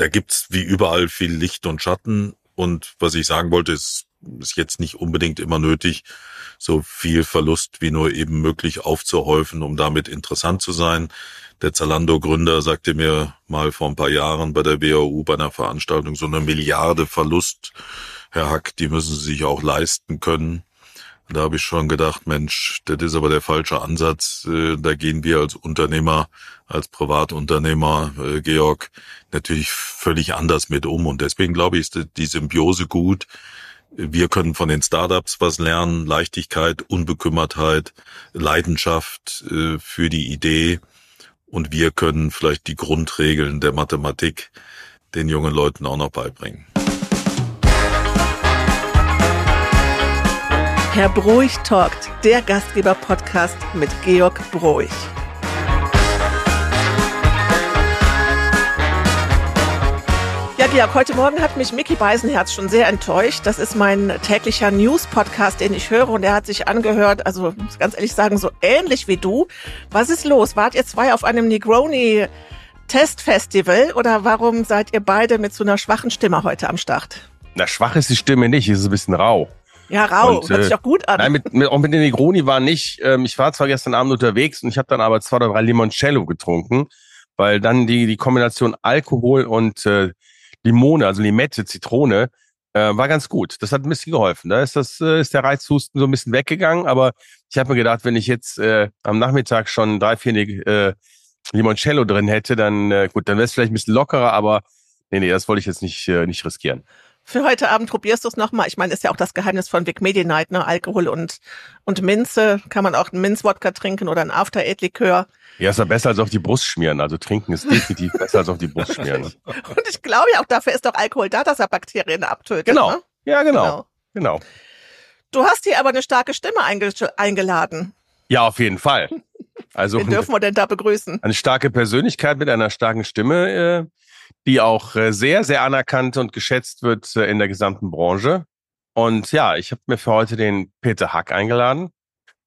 da gibt's wie überall viel Licht und Schatten. Und was ich sagen wollte, ist, ist jetzt nicht unbedingt immer nötig, so viel Verlust wie nur eben möglich aufzuhäufen, um damit interessant zu sein. Der Zalando-Gründer sagte mir mal vor ein paar Jahren bei der WHU bei einer Veranstaltung, so eine Milliarde Verlust, Herr Hack, die müssen Sie sich auch leisten können. Da habe ich schon gedacht, Mensch, das ist aber der falsche Ansatz. Äh, da gehen wir als Unternehmer, als Privatunternehmer, äh, Georg, natürlich völlig anders mit um. Und deswegen glaube ich, ist die Symbiose gut. Wir können von den Startups was lernen, Leichtigkeit, Unbekümmertheit, Leidenschaft äh, für die Idee. Und wir können vielleicht die Grundregeln der Mathematik den jungen Leuten auch noch beibringen. Herr Broich talkt, der Gastgeber-Podcast mit Georg Broich. Ja, Georg, heute Morgen hat mich Mickey Beisenherz schon sehr enttäuscht. Das ist mein täglicher News-Podcast, den ich höre und er hat sich angehört, also muss ganz ehrlich sagen, so ähnlich wie du. Was ist los? Wart ihr zwei auf einem Negroni Testfestival oder warum seid ihr beide mit so einer schwachen Stimme heute am Start? Na, schwach ist die Stimme nicht, ist ein bisschen rau. Ja, rau, und, hört sich auch gut an. Nein, mit, mit, auch mit den Negroni war nicht. Ähm, ich war zwar gestern Abend unterwegs und ich habe dann aber zwei oder drei Limoncello getrunken, weil dann die, die Kombination Alkohol und äh, Limone, also Limette, Zitrone, äh, war ganz gut. Das hat ein bisschen geholfen. Da ist das äh, ist der Reizhusten so ein bisschen weggegangen, aber ich habe mir gedacht, wenn ich jetzt äh, am Nachmittag schon drei, vier äh, Limoncello drin hätte, dann äh, gut, dann wäre es vielleicht ein bisschen lockerer, aber nee, nee, das wollte ich jetzt nicht, äh, nicht riskieren für heute Abend probierst du es nochmal. Ich meine, ist ja auch das Geheimnis von Vic Medi Night, ne? Alkohol und, und Minze. Kann man auch einen Minzwodka trinken oder ein After-Eight-Likör. Ja, ist ja besser als auf die Brust schmieren. Also trinken ist definitiv besser als auf die Brust schmieren. und ich glaube ja auch, dafür ist doch Alkohol da, dass er Bakterien abtötet. Genau. Ne? Ja, genau. genau. Genau. Du hast hier aber eine starke Stimme einge eingeladen. Ja, auf jeden Fall. Also Wen dürfen wir denn da begrüßen? Eine starke Persönlichkeit mit einer starken Stimme. Äh, die auch äh, sehr, sehr anerkannt und geschätzt wird äh, in der gesamten Branche. Und ja, ich habe mir für heute den Peter Hack eingeladen,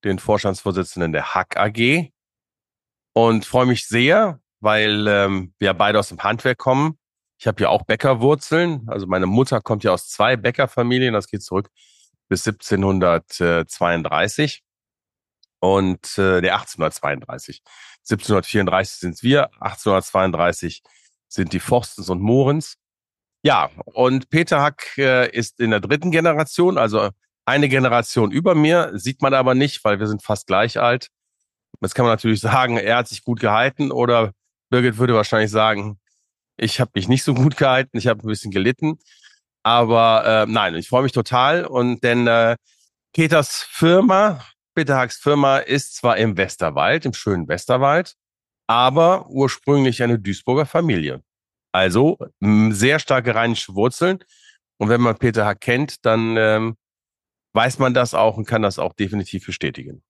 den Vorstandsvorsitzenden der Hack AG. Und freue mich sehr, weil ähm, wir beide aus dem Handwerk kommen. Ich habe ja auch Bäckerwurzeln. Also meine Mutter kommt ja aus zwei Bäckerfamilien. Das geht zurück bis 1732 und äh, der 1832. 1734 sind wir, 1832 sind die Forstens und Mohrens. Ja, und Peter Hack äh, ist in der dritten Generation, also eine Generation über mir, sieht man aber nicht, weil wir sind fast gleich alt. Jetzt kann man natürlich sagen, er hat sich gut gehalten oder Birgit würde wahrscheinlich sagen, ich habe mich nicht so gut gehalten, ich habe ein bisschen gelitten. Aber äh, nein, ich freue mich total und denn äh, Peters Firma, Peter Hacks Firma ist zwar im Westerwald, im schönen Westerwald, aber ursprünglich eine Duisburger Familie. Also sehr starke rheinische Wurzeln. Und wenn man Peter Hack kennt, dann ähm, weiß man das auch und kann das auch definitiv bestätigen.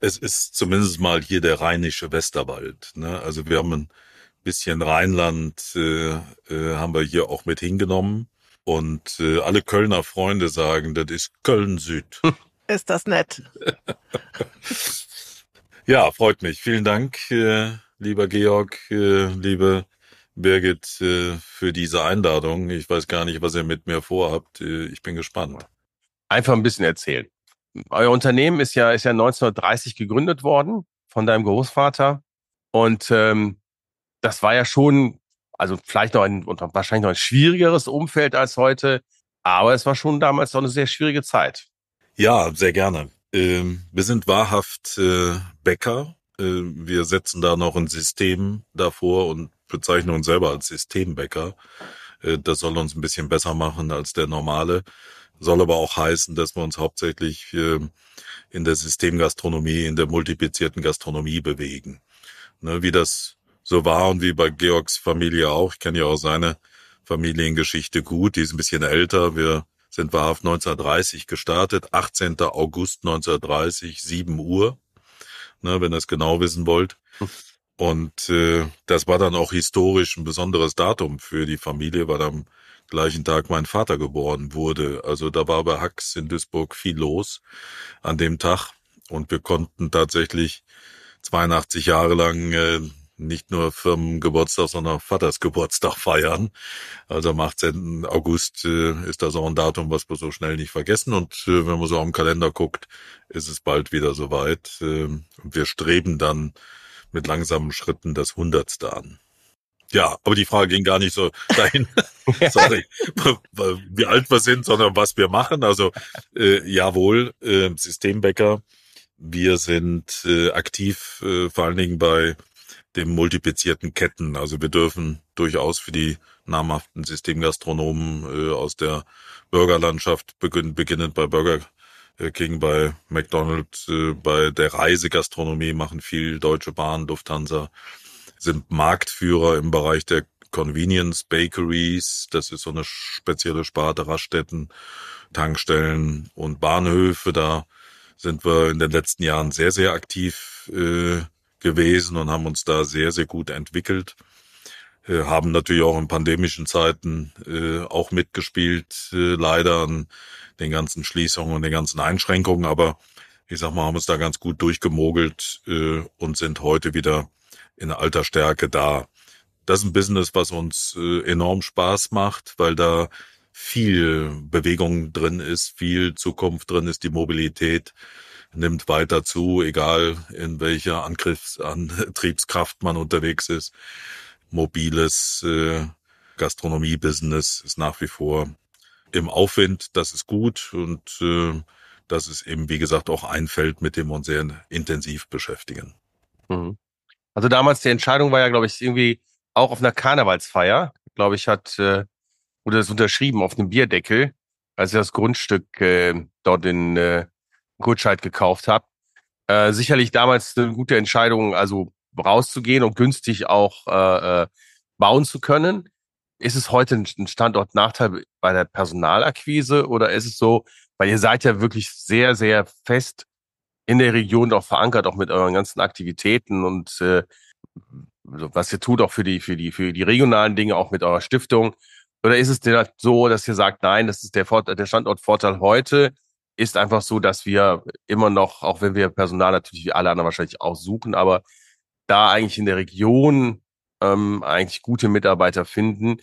Es ist zumindest mal hier der rheinische Westerwald. Ne? Also wir haben ein bisschen Rheinland, äh, äh, haben wir hier auch mit hingenommen. Und äh, alle Kölner Freunde sagen, das ist Köln Süd. Ist das nett. Ja, freut mich. Vielen Dank, äh, lieber Georg, äh, liebe Birgit, äh, für diese Einladung. Ich weiß gar nicht, was ihr mit mir vorhabt. Äh, ich bin gespannt. Einfach ein bisschen erzählen. Euer Unternehmen ist ja, ist ja 1930 gegründet worden von deinem Großvater. Und ähm, das war ja schon, also vielleicht noch ein, und wahrscheinlich noch ein schwierigeres Umfeld als heute. Aber es war schon damals noch eine sehr schwierige Zeit. Ja, sehr gerne. Ähm, wir sind wahrhaft äh, Bäcker. Äh, wir setzen da noch ein System davor und bezeichnen uns selber als Systembäcker. Äh, das soll uns ein bisschen besser machen als der normale. Soll aber auch heißen, dass wir uns hauptsächlich äh, in der Systemgastronomie, in der multiplizierten Gastronomie bewegen. Ne, wie das so war und wie bei Georgs Familie auch. Ich kenne ja auch seine Familiengeschichte gut. Die ist ein bisschen älter. Wir sind wahrhaft 1930 gestartet, 18. August 1930, 7 Uhr, ne, wenn ihr es genau wissen wollt. Und äh, das war dann auch historisch ein besonderes Datum für die Familie, weil am gleichen Tag mein Vater geboren wurde. Also da war bei Hacks in Duisburg viel los an dem Tag und wir konnten tatsächlich 82 Jahre lang äh, nicht nur Firmengeburtstag, sondern Vatersgeburtstag feiern. Also am 18. August äh, ist das auch ein Datum, was wir so schnell nicht vergessen. Und äh, wenn man so am Kalender guckt, ist es bald wieder soweit. Äh, wir streben dann mit langsamen Schritten das Hundertste an. Ja, aber die Frage ging gar nicht so dahin, sorry, wie alt wir sind, sondern was wir machen. Also äh, jawohl, äh, Systembäcker. Wir sind äh, aktiv äh, vor allen Dingen bei den multiplizierten Ketten. Also wir dürfen durchaus für die namhaften Systemgastronomen äh, aus der Burgerlandschaft beginnen, beginnend bei Burger King, bei McDonald's, äh, bei der Reisegastronomie machen viel Deutsche Bahn, Lufthansa, sind Marktführer im Bereich der Convenience Bakeries. Das ist so eine spezielle Sparte Raststätten, Tankstellen und Bahnhöfe. Da sind wir in den letzten Jahren sehr, sehr aktiv äh, gewesen und haben uns da sehr, sehr gut entwickelt. Äh, haben natürlich auch in pandemischen Zeiten äh, auch mitgespielt, äh, leider an den ganzen Schließungen und den ganzen Einschränkungen, aber ich sag mal, haben uns da ganz gut durchgemogelt äh, und sind heute wieder in alter Stärke da. Das ist ein Business, was uns äh, enorm Spaß macht, weil da viel Bewegung drin ist, viel Zukunft drin ist, die Mobilität nimmt weiter zu, egal in welcher Angriffsantriebskraft man unterwegs ist. Mobiles äh, Gastronomie-Business ist nach wie vor im Aufwind. Das ist gut und äh, das ist eben, wie gesagt, auch ein Feld, mit dem wir uns sehr intensiv beschäftigen. Mhm. Also damals die Entscheidung war ja, glaube ich, irgendwie auch auf einer Karnevalsfeier, glaube ich, hat äh, wurde das unterschrieben auf einem Bierdeckel, als ich das Grundstück äh, dort in äh, Goodscheid gekauft habe. Äh, sicherlich damals eine gute Entscheidung, also rauszugehen und günstig auch äh, äh, bauen zu können. Ist es heute ein Standortnachteil bei der Personalakquise oder ist es so, weil ihr seid ja wirklich sehr, sehr fest in der Region auch verankert, auch mit euren ganzen Aktivitäten und äh, was ihr tut auch für die, für die, für die regionalen Dinge, auch mit eurer Stiftung. Oder ist es denn so, dass ihr sagt, nein, das ist der, Vorteil, der Standortvorteil heute, ist einfach so, dass wir immer noch, auch wenn wir Personal natürlich wie alle anderen wahrscheinlich auch suchen, aber da eigentlich in der Region ähm, eigentlich gute Mitarbeiter finden.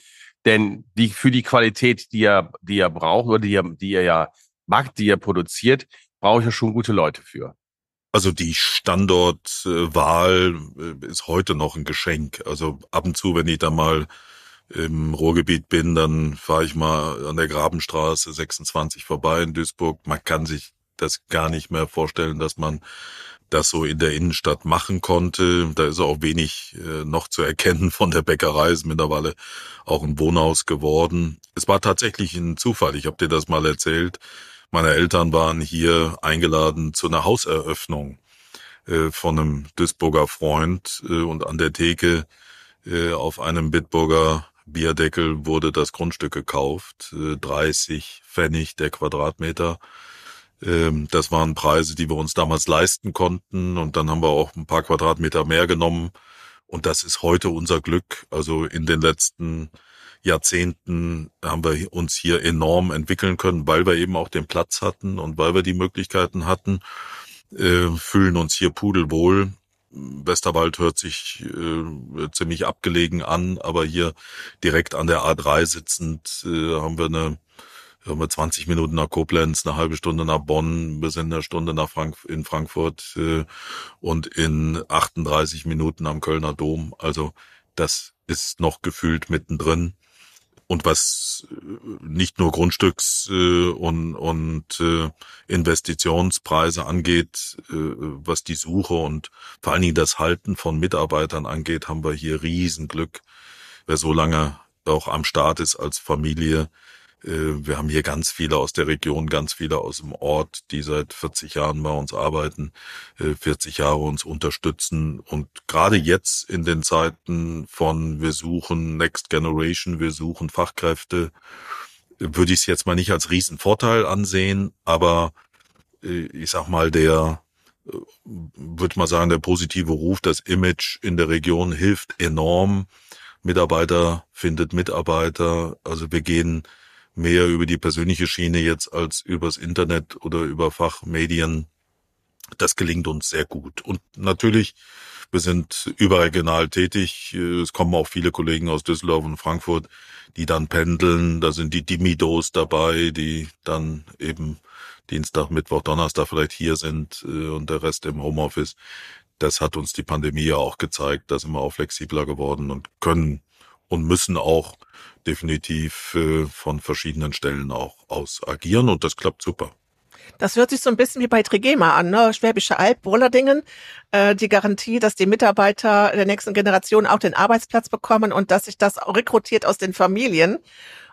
Denn die für die Qualität, die ihr, die ihr braucht oder die ihr, die ihr ja macht, die ihr produziert, brauche ich ja schon gute Leute für. Also die Standortwahl äh, ist heute noch ein Geschenk. Also ab und zu, wenn ich da mal im Ruhrgebiet bin, dann fahre ich mal an der Grabenstraße 26 vorbei in Duisburg. Man kann sich das gar nicht mehr vorstellen, dass man das so in der Innenstadt machen konnte. Da ist auch wenig äh, noch zu erkennen von der Bäckerei, ist mittlerweile auch ein Wohnhaus geworden. Es war tatsächlich ein Zufall, ich habe dir das mal erzählt. Meine Eltern waren hier eingeladen zu einer Hauseröffnung äh, von einem Duisburger Freund äh, und an der Theke äh, auf einem Bitburger Bierdeckel wurde das Grundstück gekauft, 30 äh, Pfennig der Quadratmeter. Ähm, das waren Preise, die wir uns damals leisten konnten und dann haben wir auch ein paar Quadratmeter mehr genommen und das ist heute unser Glück. Also in den letzten Jahrzehnten haben wir uns hier enorm entwickeln können, weil wir eben auch den Platz hatten und weil wir die Möglichkeiten hatten, äh, fühlen uns hier pudelwohl Westerwald hört sich äh, ziemlich abgelegen an, aber hier direkt an der A3 sitzend äh, haben wir eine haben wir 20 Minuten nach Koblenz, eine halbe Stunde nach Bonn, wir sind eine Stunde nach Frank in Frankfurt äh, und in 38 Minuten am Kölner Dom. Also das ist noch gefühlt mittendrin und was äh, nicht nur Grundstücks äh, und, und äh, Investitionspreise angeht, äh, was die Suche und vor allen Dingen das Halten von Mitarbeitern angeht, haben wir hier Riesenglück. Wer so lange auch am Start ist als Familie, wir haben hier ganz viele aus der Region, ganz viele aus dem Ort, die seit 40 Jahren bei uns arbeiten, 40 äh, Jahre uns unterstützen. Und gerade jetzt in den Zeiten von wir suchen Next Generation, wir suchen Fachkräfte, würde ich es jetzt mal nicht als Riesenvorteil ansehen, aber äh, ich sag mal, der würde mal sagen, der positive Ruf, das Image in der Region hilft enorm. Mitarbeiter findet Mitarbeiter. Also wir gehen mehr über die persönliche Schiene jetzt als übers Internet oder über Fachmedien. Das gelingt uns sehr gut. Und natürlich, wir sind überregional tätig. Es kommen auch viele Kollegen aus Düsseldorf und Frankfurt, die dann pendeln. Da sind die Dimidos dabei, die dann eben Dienstag, Mittwoch, Donnerstag vielleicht hier sind äh, und der Rest im Homeoffice. Das hat uns die Pandemie ja auch gezeigt. Da sind wir auch flexibler geworden und können und müssen auch definitiv äh, von verschiedenen Stellen auch aus agieren und das klappt super. Das hört sich so ein bisschen wie bei Trigema an, ne? Schwäbische Alb, Wohlerdingen. Äh, die Garantie, dass die Mitarbeiter der nächsten Generation auch den Arbeitsplatz bekommen und dass sich das rekrutiert aus den Familien.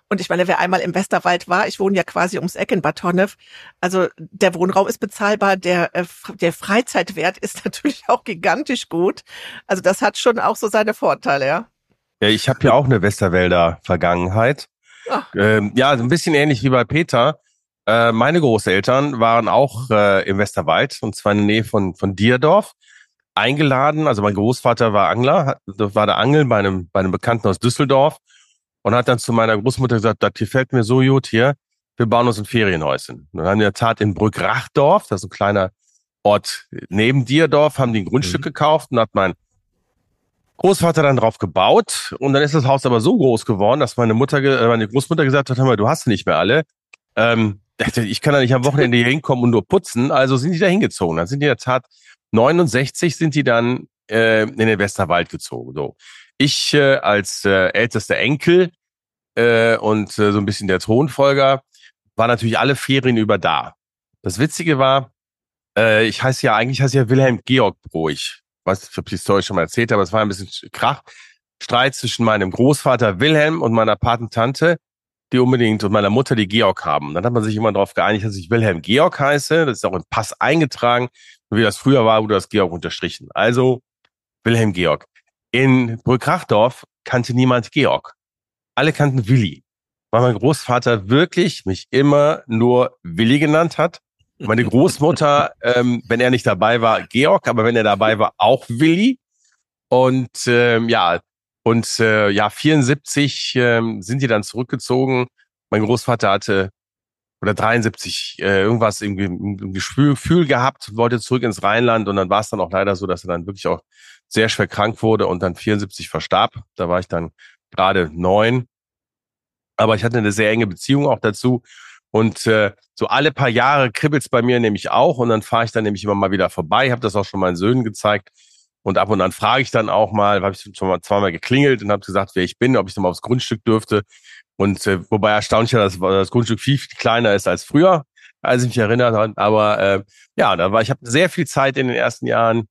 Und ich meine, wer einmal im Westerwald war, ich wohne ja quasi ums Eck in Bad Honnef, also der Wohnraum ist bezahlbar, der, äh, der Freizeitwert ist natürlich auch gigantisch gut. Also das hat schon auch so seine Vorteile, ja. Ja, ich habe ja auch eine Westerwälder Vergangenheit. Ähm, ja, ein bisschen ähnlich wie bei Peter. Äh, meine Großeltern waren auch äh, im Westerwald, und zwar in der Nähe von, von Dierdorf, eingeladen. Also mein Großvater war Angler, hat, war der Angeln bei einem, bei einem Bekannten aus Düsseldorf und hat dann zu meiner Großmutter gesagt, das gefällt mir so gut hier, wir bauen uns ein Ferienhäuschen. Und dann haben wir in der Tat in Brückrachdorf, das ist ein kleiner Ort neben Dierdorf, haben die ein Grundstück mhm. gekauft und hat mein Großvater dann drauf gebaut und dann ist das Haus aber so groß geworden, dass meine Mutter, äh, meine Großmutter gesagt hat, hör mal, du hast nicht mehr alle. Ähm, ich kann da nicht am Wochenende hier hinkommen und nur putzen. Also sind die da hingezogen. Dann sind die in der Tat 69 sind die dann äh, in den Westerwald gezogen. So. Ich äh, als äh, ältester Enkel äh, und äh, so ein bisschen der Thronfolger war natürlich alle Ferien über da. Das Witzige war, äh, ich heiße ja eigentlich heiße ja Wilhelm Georg Broich weiß nicht, ob ich die Story schon mal erzählt habe, es war ein bisschen Krach. Streit zwischen meinem Großvater Wilhelm und meiner Patentante, die unbedingt und meiner Mutter, die Georg haben. Dann hat man sich immer darauf geeinigt, dass ich Wilhelm Georg heiße. Das ist auch im Pass eingetragen. Wie das früher war, wurde das Georg unterstrichen. Also Wilhelm Georg. In Brückrachdorf kannte niemand Georg. Alle kannten Willi. Weil mein Großvater wirklich mich immer nur Willi genannt hat meine Großmutter, ähm, wenn er nicht dabei war, Georg, aber wenn er dabei war, auch Willi. Und ähm, ja, und äh, ja, 74 ähm, sind die dann zurückgezogen. Mein Großvater hatte oder 73 äh, irgendwas irgendwie ein Gefühl gehabt, wollte zurück ins Rheinland und dann war es dann auch leider so, dass er dann wirklich auch sehr schwer krank wurde und dann 74 verstarb. Da war ich dann gerade neun. Aber ich hatte eine sehr enge Beziehung auch dazu und äh, so alle paar Jahre kribbelt's bei mir nämlich auch und dann fahre ich dann nämlich immer mal wieder vorbei, habe das auch schon meinen Söhnen gezeigt. Und ab und an frage ich dann auch mal, habe ich schon mal zweimal geklingelt und habe gesagt, wer ich bin, ob ich noch mal aufs Grundstück dürfte. Und äh, wobei erstaunlich dass das Grundstück viel, viel kleiner ist als früher, als ich mich erinnere. Aber äh, ja, da war ich habe sehr viel Zeit in den ersten Jahren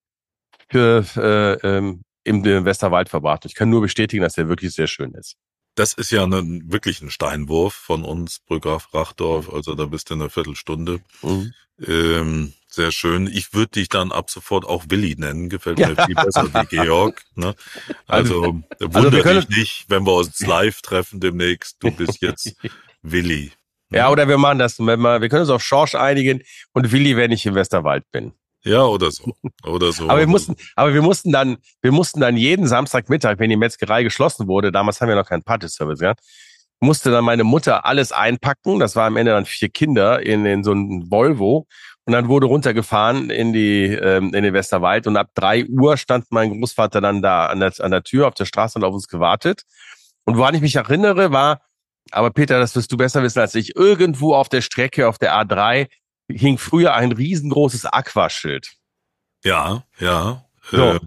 für äh, ähm, im Westerwald verbracht. Ich kann nur bestätigen, dass der wirklich sehr schön ist. Das ist ja ein, wirklich ein Steinwurf von uns, Brügger Rachdorf. Also da bist du in einer Viertelstunde. Mhm. Ähm, sehr schön. Ich würde dich dann ab sofort auch Willi nennen. Gefällt mir viel besser wie Georg. Ne? Also, also wundert also dich nicht, wenn wir uns live treffen demnächst. Du bist jetzt Willi. Ja, oder wir machen das, wir können uns auf Schorsch einigen und Willi, wenn ich im Westerwald bin. Ja, oder so. Oder so. aber wir mussten, aber wir mussten dann, wir mussten dann jeden Samstagmittag, wenn die Metzgerei geschlossen wurde, damals haben wir noch keinen Partyservice gehabt, musste dann meine Mutter alles einpacken. Das war am Ende dann vier Kinder in, in so ein Volvo. Und dann wurde runtergefahren in die, ähm, in den Westerwald. Und ab drei Uhr stand mein Großvater dann da an der, an der Tür auf der Straße und auf uns gewartet. Und woran ich mich erinnere, war, aber Peter, das wirst du besser wissen als ich, irgendwo auf der Strecke, auf der A3, hing früher ein riesengroßes Aquaschild. Ja, ja. So. Äh,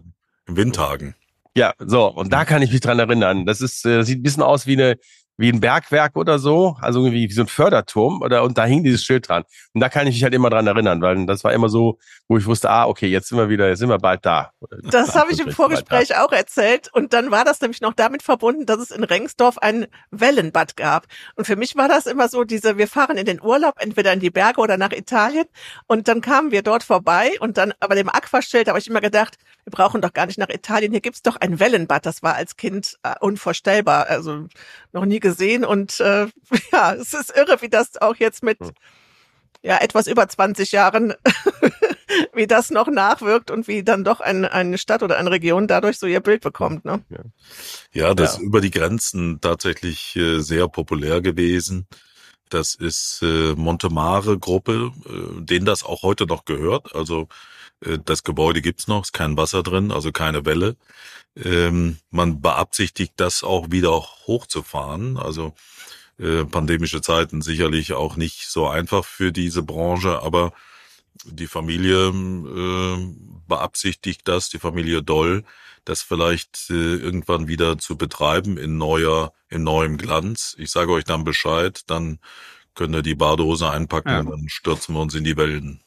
in Windhagen. Ja, so, und da kann ich mich dran erinnern. Das ist, äh, sieht ein bisschen aus wie eine, wie ein Bergwerk oder so, also irgendwie wie so ein Förderturm oder und da hing dieses Schild dran. Und da kann ich mich halt immer dran erinnern, weil das war immer so, wo ich wusste, ah, okay, jetzt sind wir wieder, jetzt sind wir bald da. Das habe ich im Vorgespräch auch erzählt und dann war das nämlich noch damit verbunden, dass es in Rengsdorf ein Wellenbad gab. Und für mich war das immer so, diese, wir fahren in den Urlaub, entweder in die Berge oder nach Italien und dann kamen wir dort vorbei und dann, aber dem Aquaschild habe ich immer gedacht, wir brauchen doch gar nicht nach Italien, hier gibt's doch ein Wellenbad. Das war als Kind äh, unvorstellbar, also noch nie gesehen. Und äh, ja, es ist irre, wie das auch jetzt mit hm. ja etwas über 20 Jahren, wie das noch nachwirkt und wie dann doch ein, eine Stadt oder eine Region dadurch so ihr Bild bekommt. Ne? Ja, das ja. über die Grenzen tatsächlich äh, sehr populär gewesen. Das ist äh, Montemare Gruppe, äh, denen das auch heute noch gehört. Also das Gebäude gibt's noch, ist kein Wasser drin, also keine Welle. Ähm, man beabsichtigt, das auch wieder hochzufahren. Also äh, pandemische Zeiten sicherlich auch nicht so einfach für diese Branche, aber die Familie äh, beabsichtigt das, die Familie Doll, das vielleicht äh, irgendwann wieder zu betreiben in neuer, in neuem Glanz. Ich sage euch dann Bescheid, dann könnt ihr die Badehose einpacken ja. und dann stürzen wir uns in die Wellen.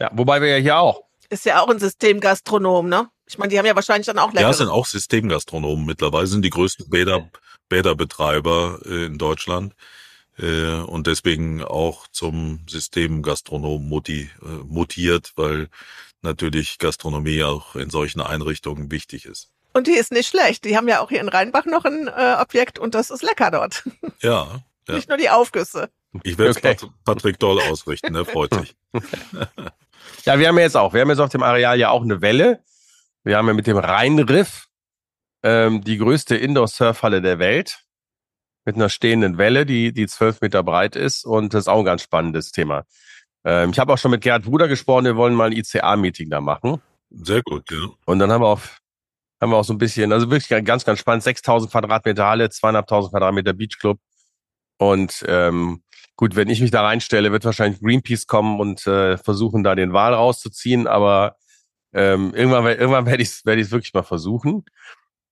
Ja, wobei wir ja hier auch. Ist ja auch ein Systemgastronom, ne? Ich meine, die haben ja wahrscheinlich dann auch lecker. Ja, sind auch Systemgastronomen mittlerweile, sind die größten Bäder, Bäderbetreiber in Deutschland äh, und deswegen auch zum Systemgastronom muti, äh, mutiert, weil natürlich Gastronomie auch in solchen Einrichtungen wichtig ist. Und die ist nicht schlecht. Die haben ja auch hier in Rheinbach noch ein äh, Objekt und das ist lecker dort. Ja. ja. Nicht nur die Aufgüsse. Ich werde es okay. Patrick Doll ausrichten, er freut sich. ja, wir haben jetzt auch, wir haben jetzt auf dem Areal ja auch eine Welle. Wir haben ja mit dem Rheinriff ähm, die größte Indoor-Surfhalle der Welt mit einer stehenden Welle, die, die zwölf Meter breit ist. Und das ist auch ein ganz spannendes Thema. Ähm, ich habe auch schon mit Gerhard Bruder gesprochen, wir wollen mal ein ICA-Meeting da machen. Sehr gut, ja. Und dann haben wir auch, haben wir auch so ein bisschen, also wirklich ganz, ganz spannend, 6000 Quadratmeter Halle, 2.500 Quadratmeter Beachclub. Und ähm, gut, wenn ich mich da reinstelle, wird wahrscheinlich Greenpeace kommen und äh, versuchen, da den Wahl rauszuziehen. Aber ähm, irgendwann, irgendwann werde ich es werd wirklich mal versuchen.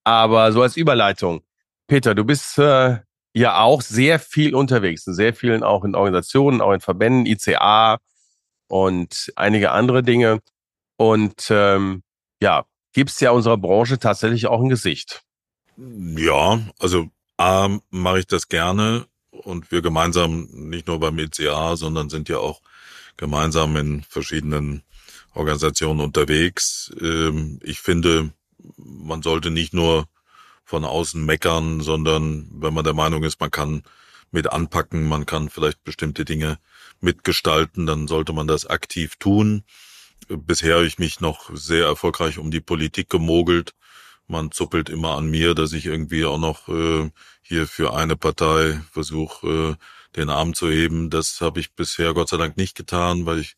Aber so als Überleitung. Peter, du bist äh, ja auch sehr viel unterwegs, sehr vielen auch in Organisationen, auch in Verbänden, ICA und einige andere Dinge. Und ähm, ja, gibt's ja unserer Branche tatsächlich auch ein Gesicht. Ja, also A, mache ich das gerne und wir gemeinsam nicht nur beim ICA, sondern sind ja auch gemeinsam in verschiedenen Organisationen unterwegs. Ähm, ich finde, man sollte nicht nur von außen meckern, sondern wenn man der Meinung ist, man kann mit anpacken, man kann vielleicht bestimmte Dinge mitgestalten, dann sollte man das aktiv tun. Bisher habe ich mich noch sehr erfolgreich um die Politik gemogelt. Man zuppelt immer an mir, dass ich irgendwie auch noch äh, hier für eine Partei versuche, äh, den Arm zu heben. Das habe ich bisher Gott sei Dank nicht getan, weil ich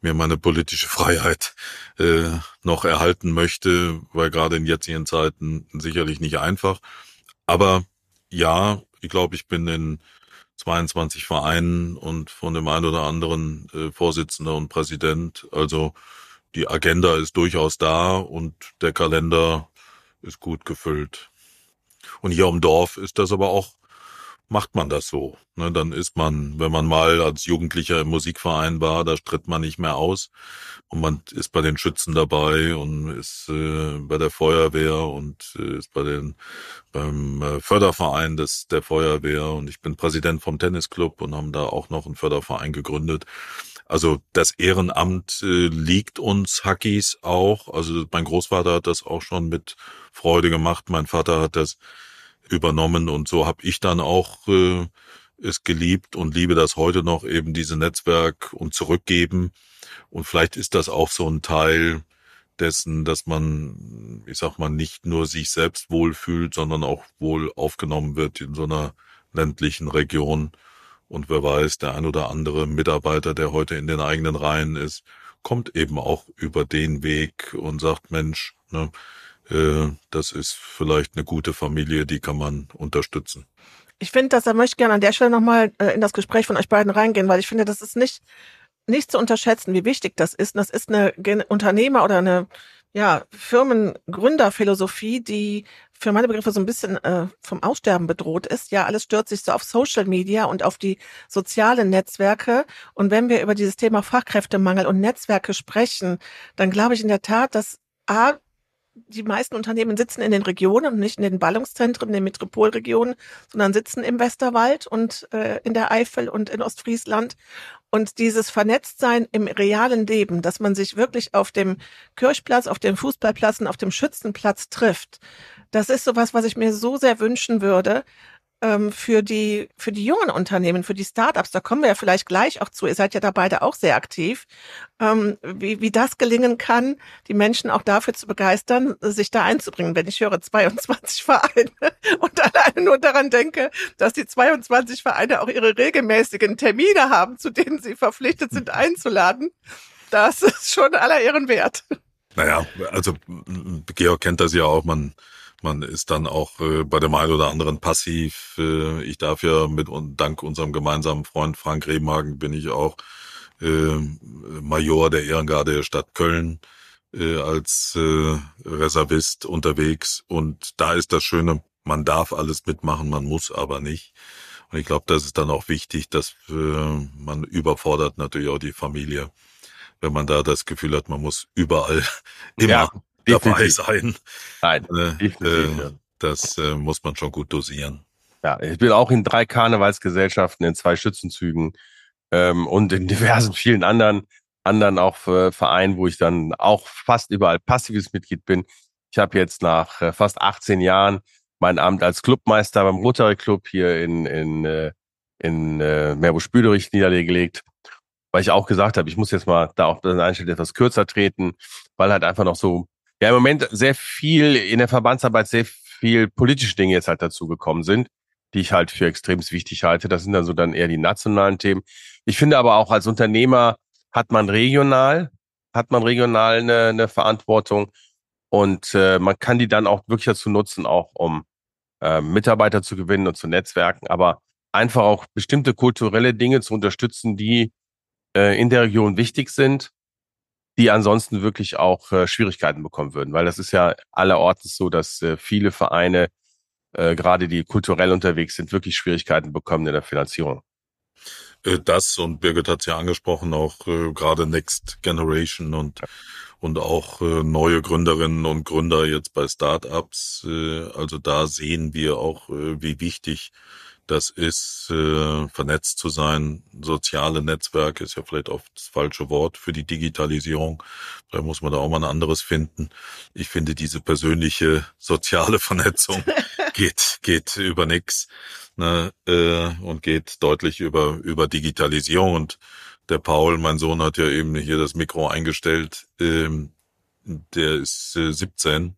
mir meine politische Freiheit äh, noch erhalten möchte, weil gerade in jetzigen Zeiten sicherlich nicht einfach. Aber ja, ich glaube, ich bin in 22 Vereinen und von dem einen oder anderen äh, Vorsitzender und Präsident. Also die Agenda ist durchaus da und der Kalender ist gut gefüllt. Und hier im Dorf ist das aber auch macht man das so. Ne, dann ist man, wenn man mal als Jugendlicher im Musikverein war, da tritt man nicht mehr aus und man ist bei den Schützen dabei und ist äh, bei der Feuerwehr und äh, ist bei den beim äh, Förderverein des der Feuerwehr und ich bin Präsident vom Tennisclub und haben da auch noch einen Förderverein gegründet. Also das Ehrenamt äh, liegt uns Hackies auch. Also mein Großvater hat das auch schon mit Freude gemacht. Mein Vater hat das übernommen und so habe ich dann auch äh, es geliebt und liebe das heute noch eben diese Netzwerk und zurückgeben und vielleicht ist das auch so ein Teil dessen, dass man, ich sag mal, nicht nur sich selbst wohlfühlt, sondern auch wohl aufgenommen wird in so einer ländlichen Region. Und wer weiß, der ein oder andere Mitarbeiter, der heute in den eigenen Reihen ist, kommt eben auch über den Weg und sagt, Mensch, ne, äh, das ist vielleicht eine gute Familie, die kann man unterstützen. Ich finde, dass er möchte gerne an der Stelle nochmal äh, in das Gespräch von euch beiden reingehen, weil ich finde, das ist nicht, nicht zu unterschätzen, wie wichtig das ist. Und das ist eine Unternehmer oder eine ja, Firmengründerphilosophie, die für meine Begriffe so ein bisschen äh, vom Aussterben bedroht ist. Ja, alles stürzt sich so auf Social Media und auf die sozialen Netzwerke. Und wenn wir über dieses Thema Fachkräftemangel und Netzwerke sprechen, dann glaube ich in der Tat, dass A, die meisten Unternehmen sitzen in den Regionen und nicht in den Ballungszentren, in den Metropolregionen, sondern sitzen im Westerwald und äh, in der Eifel und in Ostfriesland. Und dieses Vernetztsein im realen Leben, dass man sich wirklich auf dem Kirchplatz, auf dem Fußballplatz und auf dem Schützenplatz trifft, das ist sowas, was ich mir so sehr wünschen würde, ähm, für die für die jungen Unternehmen, für die Startups. Da kommen wir ja vielleicht gleich auch zu. Ihr seid ja da beide auch sehr aktiv. Ähm, wie, wie das gelingen kann, die Menschen auch dafür zu begeistern, sich da einzubringen. Wenn ich höre 22 Vereine und alleine nur daran denke, dass die 22 Vereine auch ihre regelmäßigen Termine haben, zu denen sie verpflichtet sind einzuladen, das ist schon aller Ehren wert. Naja, also Georg kennt das ja auch, man man ist dann auch äh, bei dem einen oder anderen passiv. Äh, ich darf ja mit und dank unserem gemeinsamen Freund Frank Rehmagen bin ich auch äh, Major der Ehrengarde der Stadt Köln äh, als äh, Reservist unterwegs. Und da ist das Schöne, man darf alles mitmachen, man muss aber nicht. Und ich glaube, das ist dann auch wichtig, dass äh, man überfordert natürlich auch die Familie, wenn man da das Gefühl hat, man muss überall immer ja dabei sein. Nein, äh, äh, das äh, muss man schon gut dosieren. Ja, ich bin auch in drei Karnevalsgesellschaften, in zwei Schützenzügen ähm, und in diversen vielen anderen anderen auch äh, Vereinen, wo ich dann auch fast überall passives Mitglied bin. Ich habe jetzt nach äh, fast 18 Jahren mein Amt als Clubmeister beim Rotary Club hier in in äh, in äh, Meerbusch-Büderich niedergelegt, weil ich auch gesagt habe, ich muss jetzt mal da auf den Einstellung etwas kürzer treten, weil halt einfach noch so ja im Moment sehr viel in der Verbandsarbeit sehr viel politische Dinge jetzt halt dazu gekommen sind, die ich halt für extrem wichtig halte. Das sind dann so dann eher die nationalen Themen. Ich finde aber auch als Unternehmer hat man regional, hat man regional eine, eine Verantwortung und äh, man kann die dann auch wirklich dazu nutzen, auch um äh, Mitarbeiter zu gewinnen und zu netzwerken, aber einfach auch bestimmte kulturelle Dinge zu unterstützen, die äh, in der Region wichtig sind die ansonsten wirklich auch äh, Schwierigkeiten bekommen würden. Weil das ist ja allerorts so, dass äh, viele Vereine, äh, gerade die kulturell unterwegs sind, wirklich Schwierigkeiten bekommen in der Finanzierung. Äh, das und Birgit hat es ja angesprochen, auch äh, gerade Next Generation und und auch äh, neue Gründerinnen und Gründer jetzt bei Startups. Äh, also da sehen wir auch, äh, wie wichtig das ist, äh, vernetzt zu sein. Soziale Netzwerke ist ja vielleicht oft das falsche Wort für die Digitalisierung. Da muss man da auch mal ein anderes finden. Ich finde, diese persönliche soziale Vernetzung geht, geht über nix ne, äh, und geht deutlich über, über Digitalisierung. Und der Paul, mein Sohn, hat ja eben hier das Mikro eingestellt. Ähm, der ist äh, 17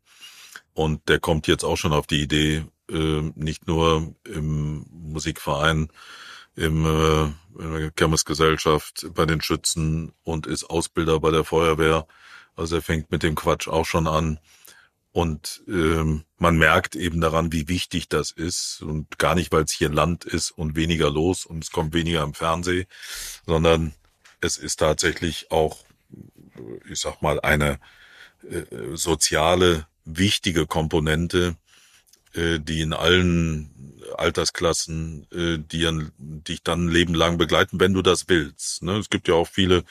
und der kommt jetzt auch schon auf die Idee, äh, nicht nur im Musikverein, im äh, in der Kirmesgesellschaft, bei den Schützen und ist Ausbilder bei der Feuerwehr. Also er fängt mit dem Quatsch auch schon an. Und ähm, man merkt eben daran, wie wichtig das ist. Und gar nicht, weil es hier Land ist und weniger los und es kommt weniger im Fernsehen, sondern es ist tatsächlich auch, ich sag mal, eine äh, soziale, wichtige Komponente, äh, die in allen Altersklassen, äh, die, an, dich dann ein Leben lang begleiten, wenn du das willst. Ne? Es gibt ja auch viele,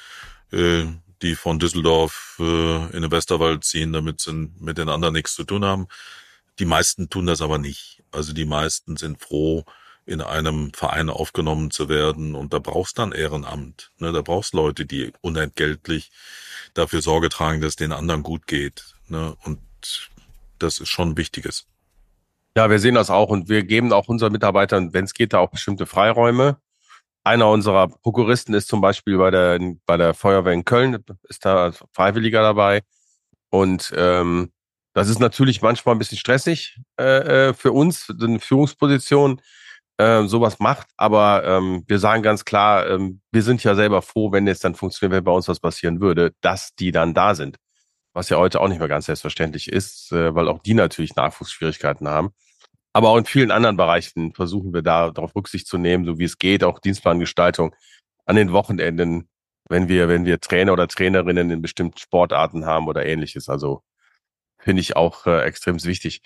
äh, die von Düsseldorf äh, in den Westerwald ziehen, damit sie mit den anderen nichts zu tun haben. Die meisten tun das aber nicht. Also die meisten sind froh, in einem Verein aufgenommen zu werden. Und da brauchst dann Ehrenamt. Ne? Da brauchst Leute, die unentgeltlich dafür Sorge tragen, dass den anderen gut geht. Ne? Und das ist schon Wichtiges. Ja, wir sehen das auch und wir geben auch unseren Mitarbeitern, wenn es geht, da auch bestimmte Freiräume. Einer unserer Prokuristen ist zum Beispiel bei der, bei der Feuerwehr in Köln, ist da Freiwilliger dabei. Und ähm, das ist natürlich manchmal ein bisschen stressig äh, äh für uns, eine Führungsposition, äh, sowas macht. Aber ähm, wir sagen ganz klar, ähm, wir sind ja selber froh, wenn es dann funktioniert, wenn bei uns was passieren würde, dass die dann da sind. Was ja heute auch nicht mehr ganz selbstverständlich ist, äh, weil auch die natürlich Nachwuchsschwierigkeiten haben. Aber auch in vielen anderen Bereichen versuchen wir da darauf Rücksicht zu nehmen, so wie es geht, auch Dienstplangestaltung an den Wochenenden, wenn wir, wenn wir Trainer oder Trainerinnen in bestimmten Sportarten haben oder ähnliches. Also finde ich auch äh, extrem wichtig.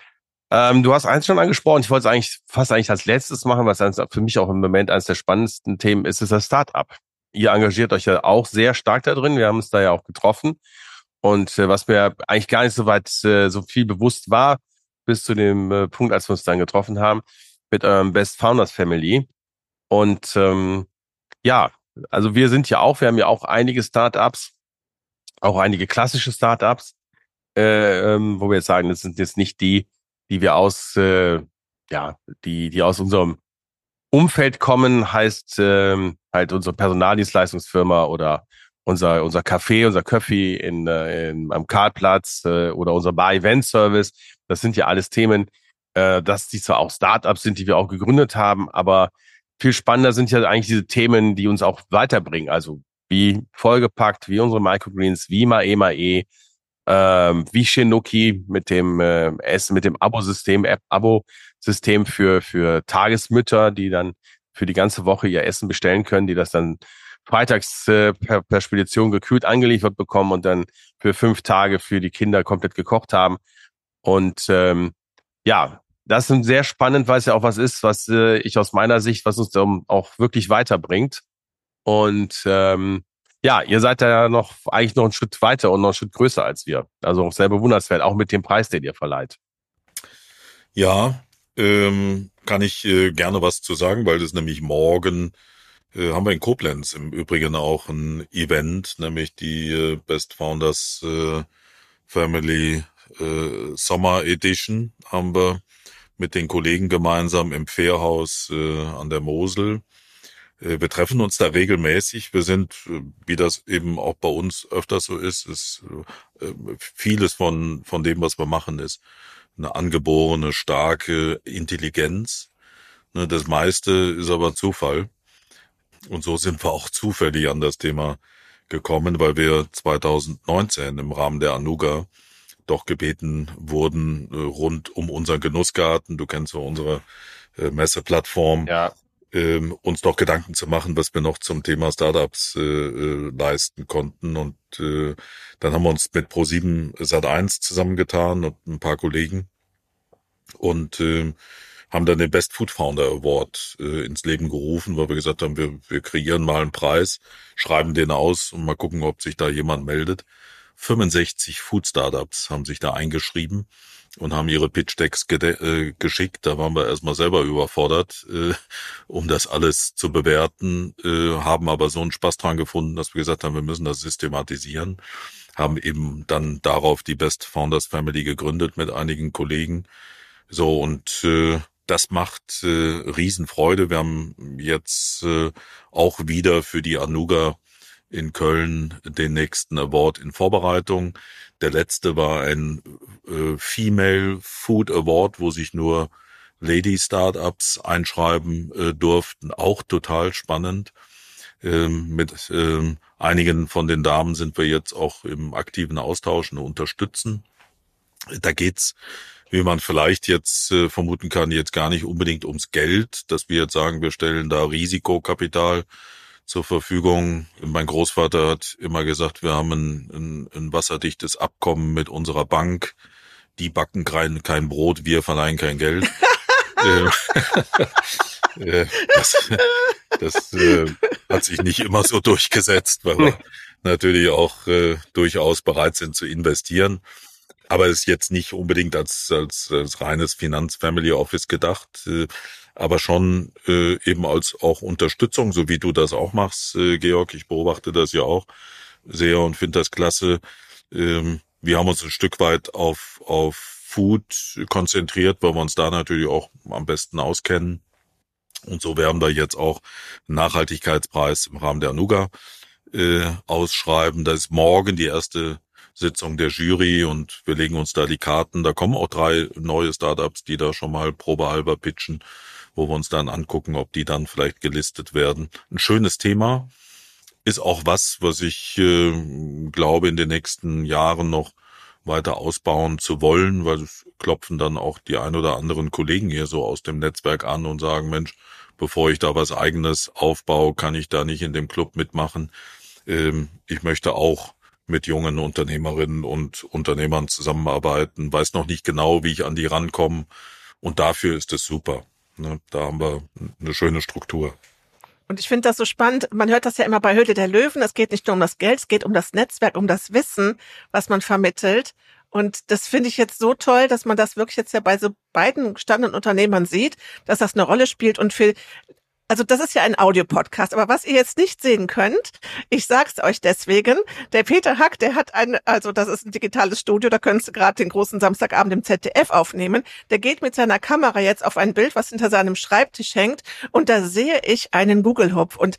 Ähm, du hast eins schon angesprochen, ich wollte es eigentlich fast eigentlich als letztes machen, was für mich auch im Moment eines der spannendsten Themen ist, ist das Startup. Ihr engagiert euch ja auch sehr stark da drin. Wir haben uns da ja auch getroffen. Und äh, was mir eigentlich gar nicht so weit äh, so viel bewusst war, bis zu dem äh, Punkt, als wir uns dann getroffen haben, mit eurem Best Founders Family. Und ähm, ja, also wir sind ja auch, wir haben ja auch einige Startups, auch einige klassische Startups, äh, ähm, wo wir jetzt sagen, das sind jetzt nicht die, die wir aus äh, ja, die, die aus unserem Umfeld kommen, heißt ähm, halt unsere Personaldienstleistungsfirma oder unser, unser Café, unser Coffee in, äh, in, am Kartplatz äh, oder unser Bar-Event-Service. Das sind ja alles Themen, äh, dass die zwar auch Startups sind, die wir auch gegründet haben, aber viel spannender sind ja eigentlich diese Themen, die uns auch weiterbringen. Also wie vollgepackt, wie unsere Microgreens, wie Mae Mae, ähm, wie Shinuki mit dem äh, Essen, mit dem Abo-System, App-Abo-System für, für Tagesmütter, die dann für die ganze Woche ihr Essen bestellen können, die das dann freitags äh, per, per Spedition gekühlt angeliefert bekommen und dann für fünf Tage für die Kinder komplett gekocht haben. Und ähm, ja, das ist sehr spannend, weil es ja auch was ist, was äh, ich aus meiner Sicht, was uns auch wirklich weiterbringt. Und ähm, ja, ihr seid da ja noch eigentlich noch einen Schritt weiter und noch einen Schritt größer als wir. Also sehr bewundernswert, auch mit dem Preis, den ihr verleiht. Ja, ähm, kann ich äh, gerne was zu sagen, weil das nämlich morgen äh, haben wir in Koblenz im Übrigen auch ein Event, nämlich die äh, Best Founders äh, Family äh, Summer Edition haben wir mit den Kollegen gemeinsam im Fährhaus äh, an der Mosel. Wir treffen uns da regelmäßig. Wir sind, wie das eben auch bei uns öfters so ist, ist vieles von, von dem, was wir machen, ist eine angeborene, starke Intelligenz. Ne, das meiste ist aber Zufall. Und so sind wir auch zufällig an das Thema gekommen, weil wir 2019 im Rahmen der Anuga doch gebeten wurden, äh, rund um unseren Genussgarten, du kennst ja unsere äh, Messeplattform, ja. ähm, uns doch Gedanken zu machen, was wir noch zum Thema Startups äh, äh, leisten konnten. Und äh, dann haben wir uns mit Pro7 Sat1 zusammengetan und ein paar Kollegen und äh, haben dann den Best Food Founder Award äh, ins Leben gerufen, weil wir gesagt haben, wir, wir kreieren mal einen Preis, schreiben den aus und mal gucken, ob sich da jemand meldet. 65 Food Startups haben sich da eingeschrieben und haben ihre Pitch Decks äh, geschickt. Da waren wir erstmal selber überfordert, äh, um das alles zu bewerten, äh, haben aber so einen Spaß dran gefunden, dass wir gesagt haben, wir müssen das systematisieren, haben eben dann darauf die Best Founders Family gegründet mit einigen Kollegen. So und äh, das macht äh, Riesenfreude. Wir haben jetzt äh, auch wieder für die Anuga in Köln den nächsten Award in Vorbereitung. Der letzte war ein äh, Female Food Award, wo sich nur Lady Startups einschreiben äh, durften. Auch total spannend. Ähm, mit ähm, einigen von den Damen sind wir jetzt auch im aktiven Austausch und unterstützen. Da geht's, wie man vielleicht jetzt äh, vermuten kann, jetzt gar nicht unbedingt ums Geld, dass wir jetzt sagen, wir stellen da Risikokapital zur Verfügung. Mein Großvater hat immer gesagt, wir haben ein, ein, ein wasserdichtes Abkommen mit unserer Bank. Die backen kein, kein Brot, wir verleihen kein Geld. Äh, äh, das das äh, hat sich nicht immer so durchgesetzt, weil wir natürlich auch äh, durchaus bereit sind zu investieren. Aber ist jetzt nicht unbedingt als, als, als reines Finanz-Family Office gedacht. Äh, aber schon äh, eben als auch Unterstützung, so wie du das auch machst, äh, Georg. Ich beobachte das ja auch sehr und finde das klasse. Ähm, wir haben uns ein Stück weit auf, auf Food konzentriert, weil wir uns da natürlich auch am besten auskennen. Und so werden wir jetzt auch einen Nachhaltigkeitspreis im Rahmen der Anuga äh, ausschreiben. Das ist morgen die erste Sitzung der Jury und wir legen uns da die Karten. Da kommen auch drei neue Startups, die da schon mal probehalber pitchen wo wir uns dann angucken, ob die dann vielleicht gelistet werden. Ein schönes Thema ist auch was, was ich äh, glaube, in den nächsten Jahren noch weiter ausbauen zu wollen, weil es klopfen dann auch die ein oder anderen Kollegen hier so aus dem Netzwerk an und sagen, Mensch, bevor ich da was eigenes aufbaue, kann ich da nicht in dem Club mitmachen. Ähm, ich möchte auch mit jungen Unternehmerinnen und Unternehmern zusammenarbeiten, weiß noch nicht genau, wie ich an die rankomme. Und dafür ist es super. Ne? Da haben wir eine schöne Struktur. Und ich finde das so spannend. Man hört das ja immer bei Höhle der Löwen. Es geht nicht nur um das Geld, es geht um das Netzwerk, um das Wissen, was man vermittelt. Und das finde ich jetzt so toll, dass man das wirklich jetzt ja bei so beiden gestandenen Unternehmern sieht, dass das eine Rolle spielt. Und für Also das ist ja ein Audiopodcast, aber was ihr jetzt nicht sehen könnt, ich sag's euch deswegen, der Peter Hack, der hat ein, also das ist ein digitales Studio, da könntest du gerade den großen Samstagabend im ZDF aufnehmen. Der geht mit seiner Kamera jetzt auf ein Bild, was hinter seinem Schreibtisch hängt. Und da sehe ich einen Google-Hupf und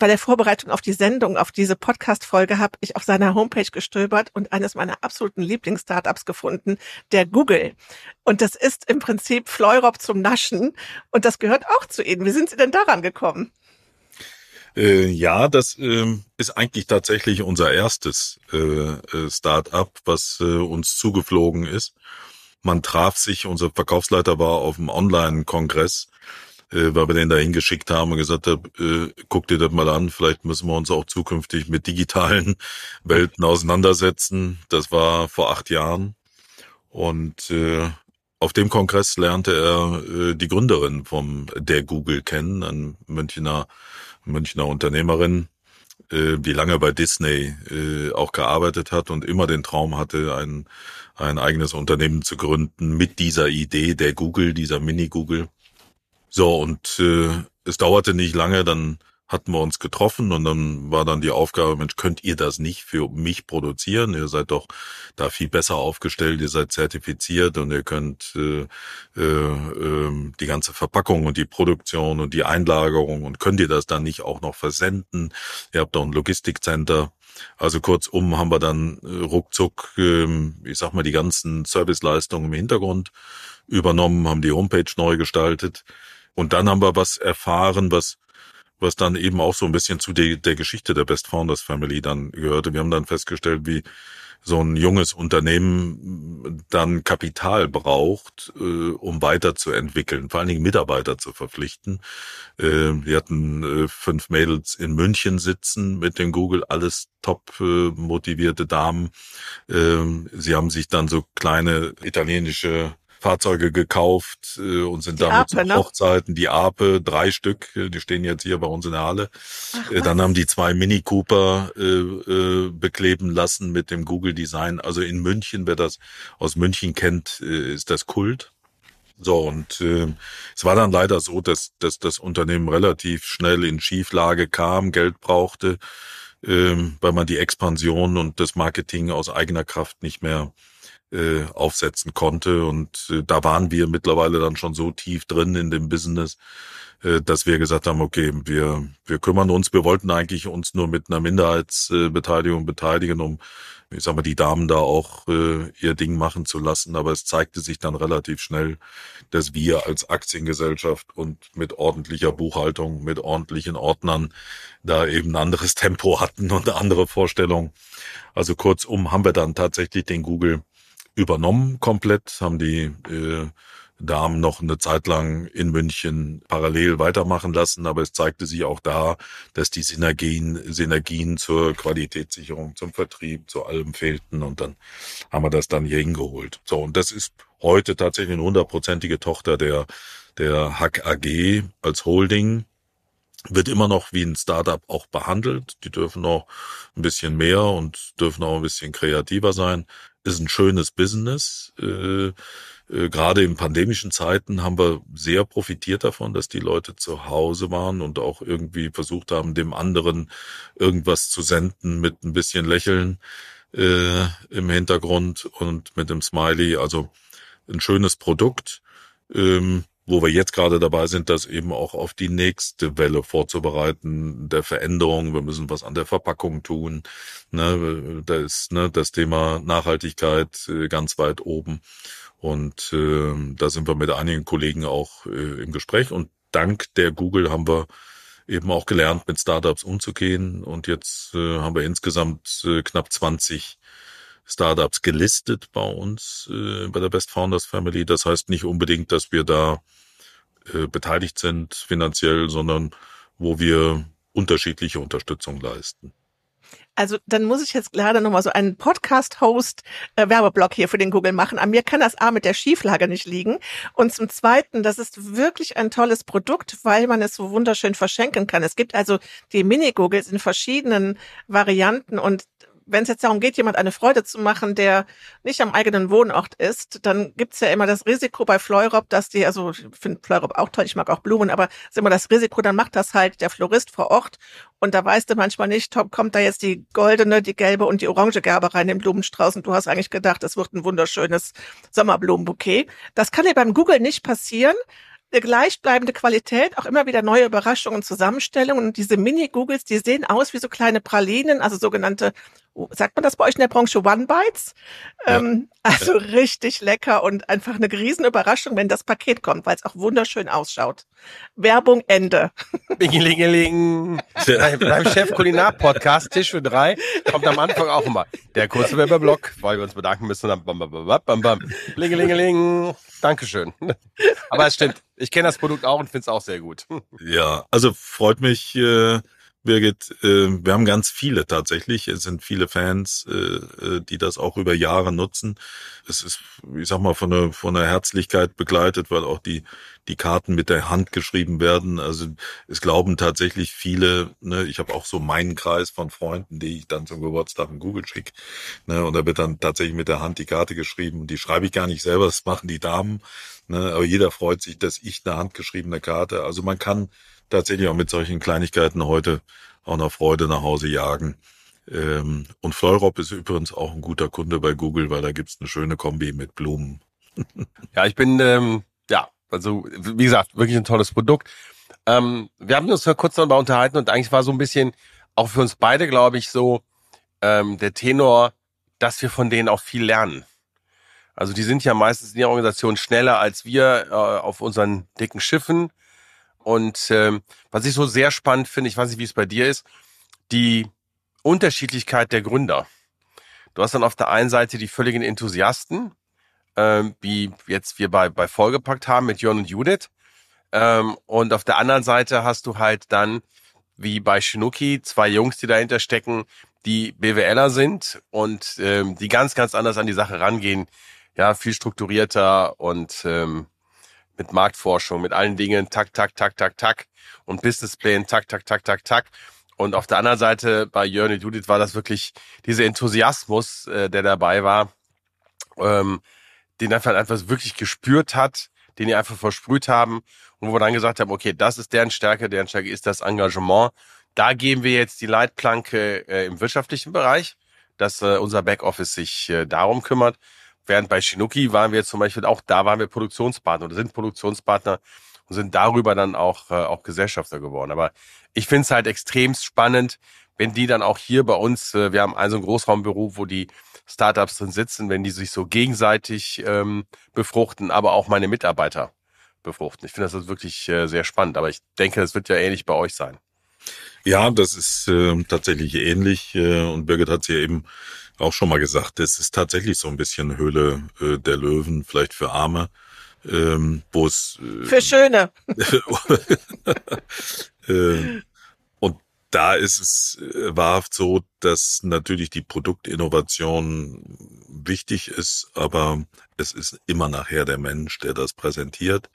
bei der Vorbereitung auf die Sendung, auf diese Podcast-Folge, habe ich auf seiner Homepage gestöbert und eines meiner absoluten Lieblings-Startups gefunden, der Google. Und das ist im Prinzip Fleurop zum Naschen und das gehört auch zu Ihnen. Wie sind Sie denn daran gekommen? Äh, ja, das äh, ist eigentlich tatsächlich unser erstes äh, äh, Start-up, was äh, uns zugeflogen ist. Man traf sich, unser Verkaufsleiter war auf dem Online-Kongress äh, weil wir den da hingeschickt haben und gesagt haben, äh, guck dir das mal an, vielleicht müssen wir uns auch zukünftig mit digitalen Welten auseinandersetzen. Das war vor acht Jahren. Und äh, auf dem Kongress lernte er äh, die Gründerin vom der Google kennen, ein Münchner, Münchner Unternehmerin, äh, die lange bei Disney äh, auch gearbeitet hat und immer den Traum hatte, ein, ein eigenes Unternehmen zu gründen mit dieser Idee der Google, dieser Mini-Google. So, und äh, es dauerte nicht lange, dann hatten wir uns getroffen und dann war dann die Aufgabe, Mensch, könnt ihr das nicht für mich produzieren? Ihr seid doch da viel besser aufgestellt, ihr seid zertifiziert und ihr könnt äh, äh, äh, die ganze Verpackung und die Produktion und die Einlagerung und könnt ihr das dann nicht auch noch versenden? Ihr habt doch ein Logistikcenter. Also kurzum haben wir dann äh, ruckzuck, äh, ich sag mal, die ganzen Serviceleistungen im Hintergrund übernommen, haben die Homepage neu gestaltet und dann haben wir was erfahren, was was dann eben auch so ein bisschen zu der, der Geschichte der Best Founders Family dann gehörte. Wir haben dann festgestellt, wie so ein junges Unternehmen dann Kapital braucht, äh, um weiterzuentwickeln, vor allen Dingen Mitarbeiter zu verpflichten. Äh, wir hatten äh, fünf Mädels in München sitzen mit dem Google, alles top äh, motivierte Damen. Äh, sie haben sich dann so kleine italienische Fahrzeuge gekauft äh, und sind die damit Ape, zu ne? Hochzeiten. Die Ape, drei Stück, äh, die stehen jetzt hier bei uns in der Halle. Ach, äh, dann haben die zwei Mini Cooper äh, äh, bekleben lassen mit dem Google Design. Also in München, wer das aus München kennt, äh, ist das Kult. So, und äh, es war dann leider so, dass, dass das Unternehmen relativ schnell in Schieflage kam, Geld brauchte, äh, weil man die Expansion und das Marketing aus eigener Kraft nicht mehr äh, aufsetzen konnte. Und äh, da waren wir mittlerweile dann schon so tief drin in dem Business, äh, dass wir gesagt haben, okay, wir, wir kümmern uns, wir wollten eigentlich uns nur mit einer Minderheitsbeteiligung beteiligen, um, ich sag mal, die Damen da auch äh, ihr Ding machen zu lassen. Aber es zeigte sich dann relativ schnell, dass wir als Aktiengesellschaft und mit ordentlicher Buchhaltung, mit ordentlichen Ordnern da eben ein anderes Tempo hatten und andere Vorstellung. Also kurzum haben wir dann tatsächlich den Google übernommen komplett, haben die äh, Damen noch eine Zeit lang in München parallel weitermachen lassen, aber es zeigte sich auch da, dass die Synergien, Synergien zur Qualitätssicherung, zum Vertrieb, zu allem fehlten und dann haben wir das dann hier hingeholt. So, und das ist heute tatsächlich eine hundertprozentige Tochter der, der Hack AG als Holding wird immer noch wie ein Startup auch behandelt. Die dürfen auch ein bisschen mehr und dürfen auch ein bisschen kreativer sein ist ein schönes Business. Äh, äh, Gerade in pandemischen Zeiten haben wir sehr profitiert davon, dass die Leute zu Hause waren und auch irgendwie versucht haben, dem anderen irgendwas zu senden mit ein bisschen Lächeln äh, im Hintergrund und mit dem Smiley. Also ein schönes Produkt. Ähm, wo wir jetzt gerade dabei sind, das eben auch auf die nächste Welle vorzubereiten, der Veränderung. Wir müssen was an der Verpackung tun. Ne, da ist ne, das Thema Nachhaltigkeit äh, ganz weit oben. Und äh, da sind wir mit einigen Kollegen auch äh, im Gespräch. Und dank der Google haben wir eben auch gelernt, mit Startups umzugehen. Und jetzt äh, haben wir insgesamt äh, knapp 20 Startups gelistet bei uns, äh, bei der Best Founders Family. Das heißt nicht unbedingt, dass wir da äh, beteiligt sind finanziell, sondern wo wir unterschiedliche Unterstützung leisten. Also dann muss ich jetzt leider nochmal so einen Podcast-Host-Werbeblock äh, hier für den Google machen. An mir kann das A mit der Schieflage nicht liegen. Und zum Zweiten, das ist wirklich ein tolles Produkt, weil man es so wunderschön verschenken kann. Es gibt also die Mini-Googles in verschiedenen Varianten und wenn es jetzt darum geht, jemand eine Freude zu machen, der nicht am eigenen Wohnort ist, dann gibt's ja immer das Risiko bei Fleurop, dass die, also ich finde Fleurop auch toll, ich mag auch Blumen, aber es ist immer das Risiko, dann macht das halt der Florist vor Ort und da weißt du manchmal nicht, kommt da jetzt die goldene, die gelbe und die orange Gerbe rein in den Blumenstrauß und du hast eigentlich gedacht, es wird ein wunderschönes Sommerblumenbouquet. Das kann dir beim Google nicht passieren eine gleichbleibende Qualität, auch immer wieder neue Überraschungen, Zusammenstellungen. Und diese Mini-Googles, die sehen aus wie so kleine Pralinen, also sogenannte, sagt man das bei euch in der Branche, One-Bites? Ja. Ähm, also ja. richtig lecker und einfach eine Riesenüberraschung, wenn das Paket kommt, weil es auch wunderschön ausschaut. Werbung Ende. Bingelingeling. Beim Chef Kulinar Podcast Tisch für drei kommt am Anfang auch immer der kurze Werbeblock, weil wir uns bedanken müssen. Dann bam, bam, bam, bam, bam. Blingelingeling. Dankeschön. Aber es stimmt. Ich kenne das Produkt auch und finde es auch sehr gut. Ja, also freut mich, äh, Birgit. Äh, wir haben ganz viele tatsächlich. Es sind viele Fans, äh, äh, die das auch über Jahre nutzen. Es ist, ich sag mal, von der, von der Herzlichkeit begleitet, weil auch die, die Karten mit der Hand geschrieben werden. Also es glauben tatsächlich viele, ne, ich habe auch so meinen Kreis von Freunden, die ich dann zum Geburtstag in Google schicke. Ne, und da wird dann tatsächlich mit der Hand die Karte geschrieben. Die schreibe ich gar nicht selber, das machen die Damen. Ne, aber jeder freut sich, dass ich eine handgeschriebene Karte. Also man kann tatsächlich auch mit solchen Kleinigkeiten heute auch noch Freude nach Hause jagen. Ähm, und Fleurop ist übrigens auch ein guter Kunde bei Google, weil da gibt's eine schöne Kombi mit Blumen. ja, ich bin, ähm, ja, also wie gesagt, wirklich ein tolles Produkt. Ähm, wir haben uns ja kurz darüber unterhalten und eigentlich war so ein bisschen auch für uns beide, glaube ich, so ähm, der Tenor, dass wir von denen auch viel lernen. Also die sind ja meistens in ihrer Organisation schneller als wir äh, auf unseren dicken Schiffen. Und ähm, was ich so sehr spannend finde, ich weiß nicht, wie es bei dir ist, die Unterschiedlichkeit der Gründer. Du hast dann auf der einen Seite die völligen Enthusiasten, ähm, wie jetzt wir bei, bei Vollgepackt haben mit Jörn und Judith. Ähm, und auf der anderen Seite hast du halt dann, wie bei Shinuki, zwei Jungs, die dahinter stecken, die BWLer sind und ähm, die ganz, ganz anders an die Sache rangehen. Ja, viel strukturierter und ähm, mit Marktforschung, mit allen Dingen, tak, tak, tak, tak, tak und Businessplan, tak, tak, tak, tak, tak. Und auf der anderen Seite bei Jörn und Judith war das wirklich dieser Enthusiasmus, äh, der dabei war, ähm, den einfach einfach wirklich gespürt hat, den die einfach versprüht haben und wo wir dann gesagt haben, okay, das ist deren Stärke, deren Stärke ist das Engagement. Da geben wir jetzt die Leitplanke äh, im wirtschaftlichen Bereich, dass äh, unser Backoffice sich äh, darum kümmert. Während bei Shinuki waren wir zum Beispiel auch, da waren wir Produktionspartner oder sind Produktionspartner und sind darüber dann auch, äh, auch Gesellschafter geworden. Aber ich finde es halt extrem spannend, wenn die dann auch hier bei uns, äh, wir haben also ein Großraumbüro, wo die Startups drin sitzen, wenn die sich so gegenseitig ähm, befruchten, aber auch meine Mitarbeiter befruchten. Ich finde das wirklich äh, sehr spannend, aber ich denke, das wird ja ähnlich bei euch sein. Ja, das ist äh, tatsächlich ähnlich äh, und Birgit hat es ja eben auch schon mal gesagt, es ist tatsächlich so ein bisschen Höhle äh, der Löwen, vielleicht für Arme, ähm, wo es äh, für Schöne. äh, und da ist es äh, wahrhaft so, dass natürlich die Produktinnovation wichtig ist, aber es ist immer nachher der Mensch, der das präsentiert,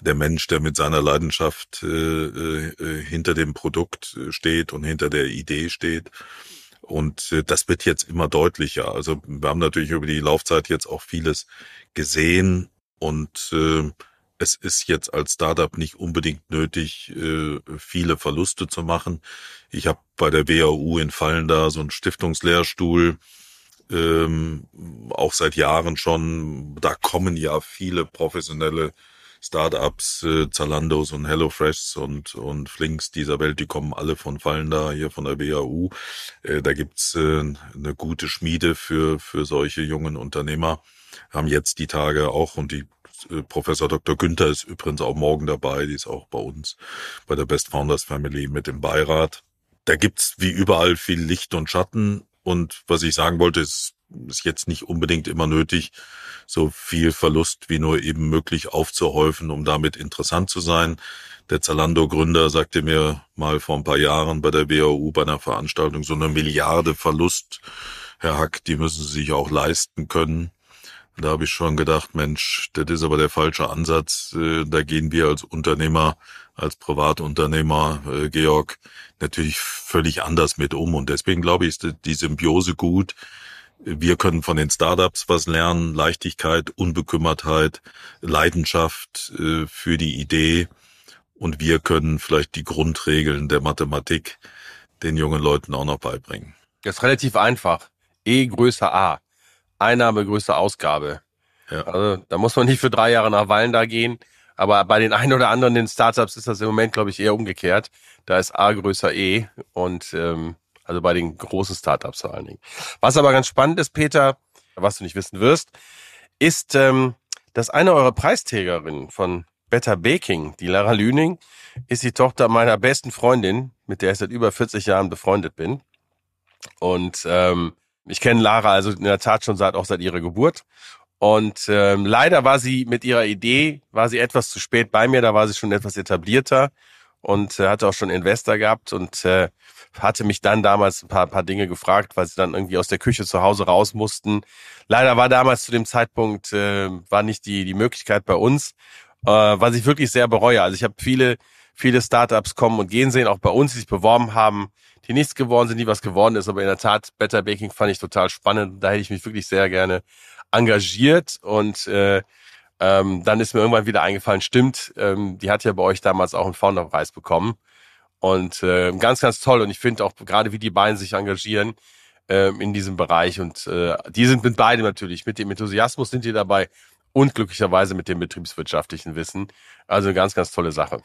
der Mensch, der mit seiner Leidenschaft äh, äh, hinter dem Produkt steht und hinter der Idee steht. Und äh, das wird jetzt immer deutlicher. Also wir haben natürlich über die Laufzeit jetzt auch vieles gesehen und äh, es ist jetzt als Startup nicht unbedingt nötig, äh, viele Verluste zu machen. Ich habe bei der WAU in Fallen da so einen Stiftungslehrstuhl, ähm, auch seit Jahren schon. Da kommen ja viele professionelle Startups, äh, Zalandos und HelloFreshs und, und Flinks dieser Welt, die kommen alle von Fallen da, hier von der WAU. Äh, da gibt's äh, eine gute Schmiede für, für solche jungen Unternehmer. Haben jetzt die Tage auch und die äh, Professor Dr. Günther ist übrigens auch morgen dabei, die ist auch bei uns bei der Best Founders Family mit dem Beirat. Da gibt's wie überall viel Licht und Schatten und was ich sagen wollte, ist ist jetzt nicht unbedingt immer nötig, so viel Verlust wie nur eben möglich aufzuhäufen, um damit interessant zu sein. Der Zalando-Gründer sagte mir mal vor ein paar Jahren bei der WAU bei einer Veranstaltung, so eine Milliarde Verlust, Herr Hack, die müssen Sie sich auch leisten können. Da habe ich schon gedacht, Mensch, das ist aber der falsche Ansatz. Äh, da gehen wir als Unternehmer als Privatunternehmer, äh, Georg, natürlich völlig anders mit um. Und deswegen glaube ich, ist die Symbiose gut. Wir können von den Startups was lernen, Leichtigkeit, Unbekümmertheit, Leidenschaft äh, für die Idee. Und wir können vielleicht die Grundregeln der Mathematik den jungen Leuten auch noch beibringen. Das ist relativ einfach. E größer A. Einnahme größer Ausgabe. Ja. Also da muss man nicht für drei Jahre nach Wallen da gehen. Aber bei den ein oder anderen den Startups ist das im Moment, glaube ich, eher umgekehrt. Da ist A größer E und ähm, also bei den großen Startups vor allen Dingen. Was aber ganz spannend ist, Peter, was du nicht wissen wirst, ist, ähm, dass eine eurer Preisträgerinnen von Better Baking, die Lara Lüning, ist die Tochter meiner besten Freundin, mit der ich seit über 40 Jahren befreundet bin. Und ähm, ich kenne Lara also in der Tat schon seit auch seit ihrer Geburt. Und ähm, leider war sie mit ihrer Idee, war sie etwas zu spät bei mir, da war sie schon etwas etablierter und äh, hatte auch schon Investor gehabt und äh, hatte mich dann damals ein paar, paar Dinge gefragt, weil sie dann irgendwie aus der Küche zu Hause raus mussten. Leider war damals zu dem Zeitpunkt, äh, war nicht die, die Möglichkeit bei uns, äh, was ich wirklich sehr bereue. Also ich habe viele, viele Startups kommen und gehen sehen, auch bei uns, die sich beworben haben, die nichts geworden sind, die was geworden ist. Aber in der Tat, Better Baking fand ich total spannend. Da hätte ich mich wirklich sehr gerne engagiert und äh, ähm, dann ist mir irgendwann wieder eingefallen, stimmt, ähm, die hat ja bei euch damals auch einen Founderpreis bekommen. Und äh, ganz, ganz toll. Und ich finde auch gerade, wie die beiden sich engagieren äh, in diesem Bereich. Und äh, die sind mit beidem natürlich. Mit dem Enthusiasmus sind die dabei und glücklicherweise mit dem betriebswirtschaftlichen Wissen. Also eine ganz, ganz tolle Sache.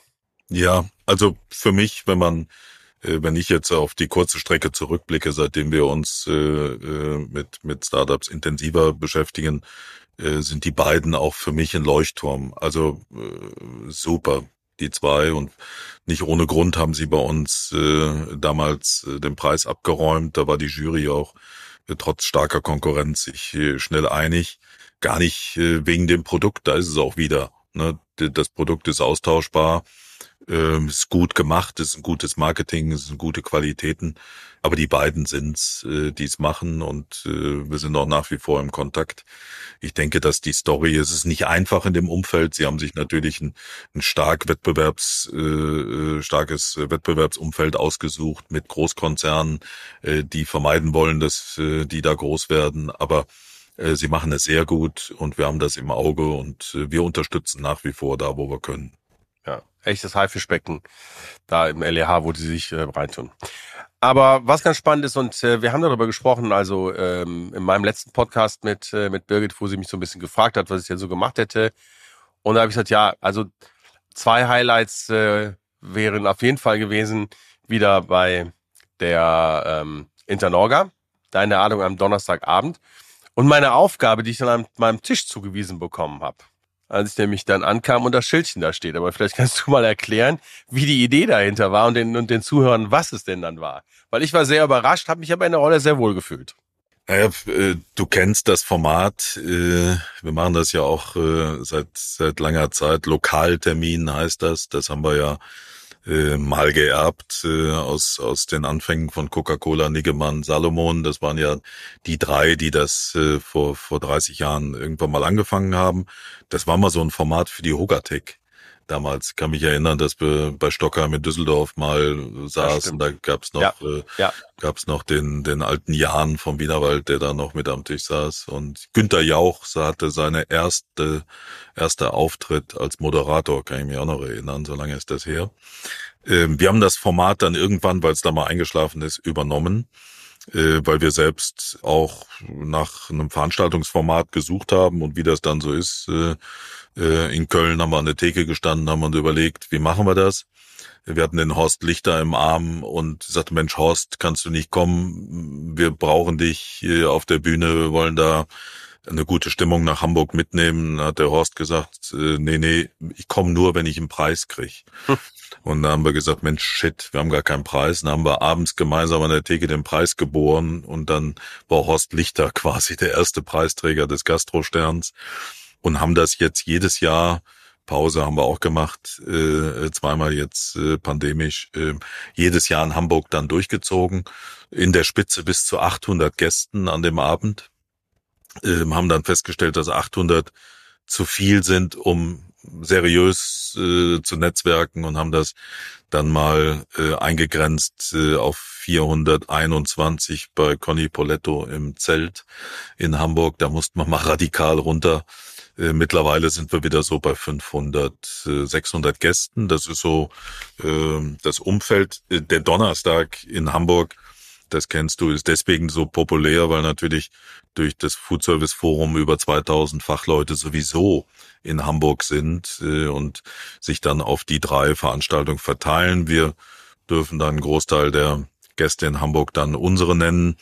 Ja, also für mich, wenn man äh, wenn ich jetzt auf die kurze Strecke zurückblicke, seitdem wir uns äh, äh, mit, mit Startups intensiver beschäftigen, äh, sind die beiden auch für mich ein Leuchtturm. Also äh, super, die zwei. Und nicht ohne Grund haben sie bei uns äh, damals äh, den Preis abgeräumt. Da war die Jury auch äh, trotz starker Konkurrenz sich äh, schnell einig. Gar nicht äh, wegen dem Produkt, da ist es auch wieder. Ne? Das Produkt ist austauschbar ähm, ist gut gemacht, ist ein gutes Marketing, ist sind gute Qualitäten. Aber die beiden sind's, äh, die es machen und äh, wir sind auch nach wie vor im Kontakt. Ich denke, dass die Story, es ist nicht einfach in dem Umfeld. Sie haben sich natürlich ein, ein stark Wettbewerbs, äh, äh starkes Wettbewerbsumfeld ausgesucht mit Großkonzernen, äh, die vermeiden wollen, dass äh, die da groß werden. Aber äh, Sie machen es sehr gut und wir haben das im Auge und äh, wir unterstützen nach wie vor da, wo wir können echtes Haifischbecken da im LEH, wo die sich äh, reintun. Aber was ganz spannend ist, und äh, wir haben darüber gesprochen, also ähm, in meinem letzten Podcast mit, äh, mit Birgit, wo sie mich so ein bisschen gefragt hat, was ich denn so gemacht hätte. Und da habe ich gesagt, ja, also zwei Highlights äh, wären auf jeden Fall gewesen, wieder bei der ähm, Internorga, da in der Ahnung am Donnerstagabend. Und meine Aufgabe, die ich dann an meinem Tisch zugewiesen bekommen habe als ich nämlich dann ankam und das Schildchen da steht. Aber vielleicht kannst du mal erklären, wie die Idee dahinter war und den, und den Zuhörern, was es denn dann war. Weil ich war sehr überrascht, habe mich aber in der Rolle sehr wohl gefühlt. Naja, äh, du kennst das Format. Äh, wir machen das ja auch äh, seit, seit langer Zeit. Lokaltermin heißt das. Das haben wir ja äh, mal geerbt äh, aus, aus den Anfängen von Coca-Cola, Niggemann, Salomon. Das waren ja die drei, die das äh, vor, vor 30 Jahren irgendwann mal angefangen haben. Das war mal so ein Format für die Hogatec damals. kann mich erinnern, dass wir bei Stockheim in Düsseldorf mal saßen. Da gab's noch, ja, äh, ja. gab's noch den, den alten Jan vom Wienerwald, der da noch mit am Tisch saß. Und Günter Jauch hatte seine erste, erste Auftritt als Moderator, kann ich mich auch noch erinnern, so lange ist das her. Ähm, wir haben das Format dann irgendwann, weil es da mal eingeschlafen ist, übernommen äh, weil wir selbst auch nach einem Veranstaltungsformat gesucht haben und wie das dann so ist. Äh, in Köln haben wir an der Theke gestanden, haben uns überlegt, wie machen wir das? Wir hatten den Horst Lichter im Arm und sagte, Mensch, Horst, kannst du nicht kommen? Wir brauchen dich auf der Bühne, wir wollen da eine gute Stimmung nach Hamburg mitnehmen. Dann hat der Horst gesagt, äh, nee, nee, ich komme nur, wenn ich einen Preis krieg. Hm. Und dann haben wir gesagt, Mensch, shit, wir haben gar keinen Preis. Dann haben wir abends gemeinsam an der Theke den Preis geboren und dann war Horst Lichter quasi der erste Preisträger des Gastrosterns und haben das jetzt jedes Jahr Pause haben wir auch gemacht, äh, zweimal jetzt äh, pandemisch, äh, jedes Jahr in Hamburg dann durchgezogen, in der Spitze bis zu 800 Gästen an dem Abend, äh, haben dann festgestellt, dass 800 zu viel sind, um seriös äh, zu netzwerken und haben das dann mal äh, eingegrenzt äh, auf 421 bei Conny Poletto im Zelt in Hamburg. Da mussten wir mal radikal runter. Äh, mittlerweile sind wir wieder so bei 500, äh, 600 Gästen. Das ist so äh, das Umfeld. Äh, der Donnerstag in Hamburg das kennst du, ist deswegen so populär, weil natürlich durch das Food Service Forum über 2000 Fachleute sowieso in Hamburg sind äh, und sich dann auf die drei Veranstaltungen verteilen. Wir dürfen dann einen Großteil der Gäste in Hamburg dann unsere nennen,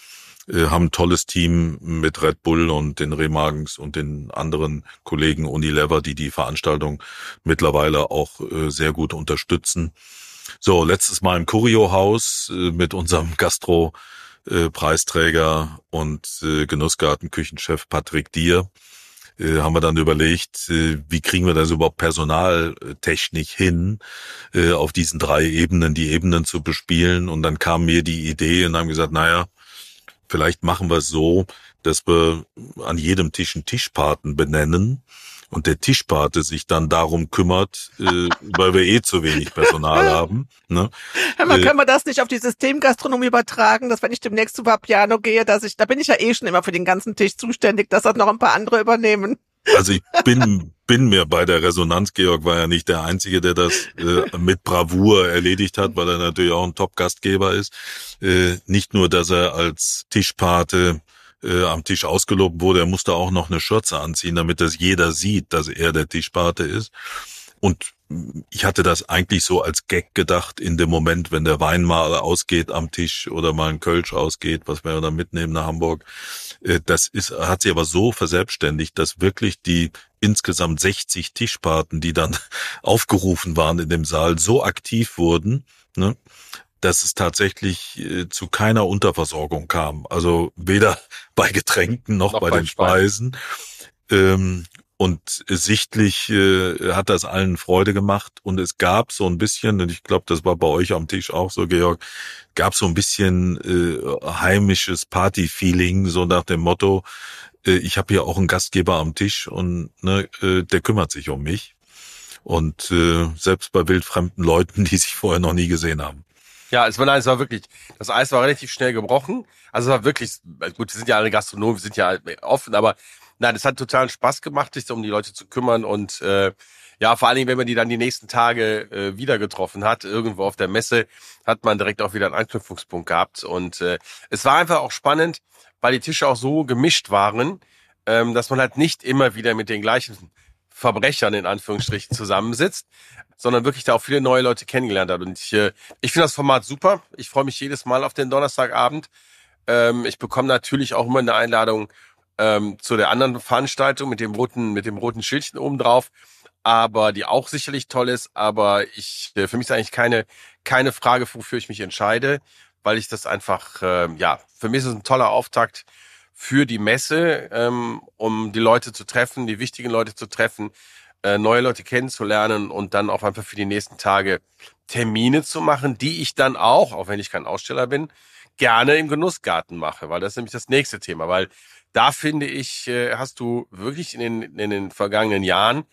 äh, haben ein tolles Team mit Red Bull und den Remagens und den anderen Kollegen Unilever, die die Veranstaltung mittlerweile auch äh, sehr gut unterstützen. So, letztes Mal im Curio-Haus äh, mit unserem Gastro-Preisträger und äh, Genussgarten-Küchenchef Patrick Dier äh, haben wir dann überlegt, äh, wie kriegen wir das überhaupt personaltechnisch hin, äh, auf diesen drei Ebenen die Ebenen zu bespielen. Und dann kam mir die Idee und haben gesagt, naja, vielleicht machen wir es so, dass wir an jedem Tisch einen Tischpaten benennen und der Tischpate sich dann darum kümmert, äh, weil wir eh zu wenig Personal haben. Ne? Hör mal, äh, können wir das nicht auf die Systemgastronomie übertragen, dass wenn ich demnächst zu Papiano gehe, dass ich, da bin ich ja eh schon immer für den ganzen Tisch zuständig, dass das noch ein paar andere übernehmen. Also ich bin, bin mir bei der Resonanz, Georg war ja nicht der Einzige, der das äh, mit Bravour erledigt hat, weil er natürlich auch ein Top-Gastgeber ist. Äh, nicht nur, dass er als Tischpate äh, am Tisch ausgelobt wurde, er musste auch noch eine Schürze anziehen, damit das jeder sieht, dass er der Tischpate ist. Und ich hatte das eigentlich so als Gag gedacht in dem Moment, wenn der Wein mal ausgeht am Tisch oder mal ein Kölsch ausgeht, was wir dann mitnehmen nach Hamburg. Äh, das ist, hat sich aber so verselbstständigt, dass wirklich die insgesamt 60 Tischpaten, die dann aufgerufen waren in dem Saal, so aktiv wurden, ne, dass es tatsächlich äh, zu keiner Unterversorgung kam. Also weder bei Getränken noch, noch bei, bei, den Speisen. Ähm, und sichtlich äh, hat das allen Freude gemacht. Und es gab so ein bisschen, und ich glaube, das war bei euch am Tisch auch so, Georg, gab so ein bisschen äh, heimisches Party-Feeling, so nach dem Motto, äh, ich habe hier auch einen Gastgeber am Tisch und ne, äh, der kümmert sich um mich. Und äh, selbst bei wildfremden Leuten, die sich vorher noch nie gesehen haben. Ja, es war, nein, es war wirklich, das Eis war relativ schnell gebrochen. Also es war wirklich, gut, wir sind ja alle Gastronomen, wir sind ja offen, aber nein, es hat totalen Spaß gemacht, sich um die Leute zu kümmern und äh, ja, vor allen Dingen, wenn man die dann die nächsten Tage äh, wieder getroffen hat, irgendwo auf der Messe, hat man direkt auch wieder einen Anknüpfungspunkt gehabt. Und äh, es war einfach auch spannend, weil die Tische auch so gemischt waren, ähm, dass man halt nicht immer wieder mit den gleichen Verbrechern in Anführungsstrichen zusammensitzt, sondern wirklich da auch viele neue Leute kennengelernt hat. Und ich, äh, ich finde das Format super. Ich freue mich jedes Mal auf den Donnerstagabend. Ähm, ich bekomme natürlich auch immer eine Einladung ähm, zu der anderen Veranstaltung mit dem roten, mit dem roten Schildchen oben drauf, aber die auch sicherlich toll ist. Aber ich, äh, für mich ist eigentlich keine, keine Frage, wofür ich mich entscheide, weil ich das einfach, äh, ja, für mich ist es ein toller Auftakt für die Messe, ähm, um die Leute zu treffen, die wichtigen Leute zu treffen, äh, neue Leute kennenzulernen und dann auch einfach für die nächsten Tage Termine zu machen, die ich dann auch, auch wenn ich kein Aussteller bin, gerne im Genussgarten mache, weil das ist nämlich das nächste Thema, weil da finde ich, äh, hast du wirklich in den, in den vergangenen Jahren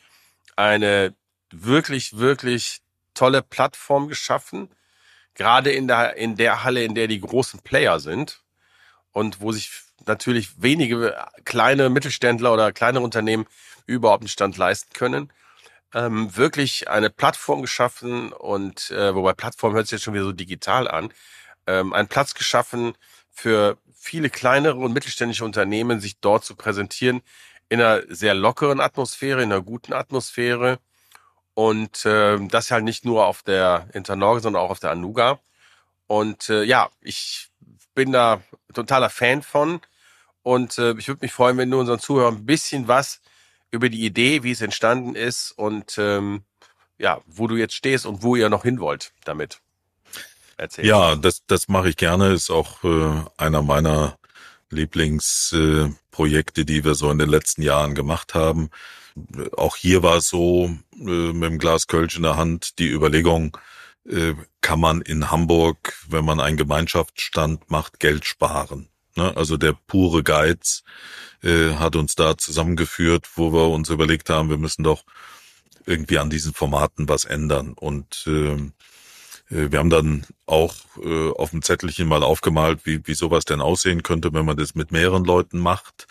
eine wirklich, wirklich tolle Plattform geschaffen, gerade in der, in der Halle, in der die großen Player sind und wo sich natürlich wenige kleine Mittelständler oder kleine Unternehmen überhaupt einen Stand leisten können. Ähm, wirklich eine Plattform geschaffen und äh, wobei Plattform hört sich jetzt schon wieder so digital an, ähm, einen Platz geschaffen für viele kleinere und mittelständische Unternehmen, sich dort zu präsentieren in einer sehr lockeren Atmosphäre, in einer guten Atmosphäre und äh, das halt nicht nur auf der Internorge, sondern auch auf der Anuga. Und äh, ja, ich bin da totaler Fan von und äh, ich würde mich freuen, wenn du unseren Zuhörern ein bisschen was über die Idee, wie es entstanden ist und ähm, ja, wo du jetzt stehst und wo ihr noch hin wollt damit. Erzählen. Ja, das, das mache ich gerne. Ist auch äh, einer meiner Lieblingsprojekte, äh, die wir so in den letzten Jahren gemacht haben. Auch hier war es so, äh, mit dem Glas Kölsch in der Hand, die Überlegung, äh, kann man in Hamburg, wenn man einen Gemeinschaftsstand macht, Geld sparen. Ne? Also der pure Geiz äh, hat uns da zusammengeführt, wo wir uns überlegt haben, wir müssen doch irgendwie an diesen Formaten was ändern. Und äh, wir haben dann auch äh, auf dem Zettelchen mal aufgemalt, wie, wie sowas denn aussehen könnte, wenn man das mit mehreren Leuten macht.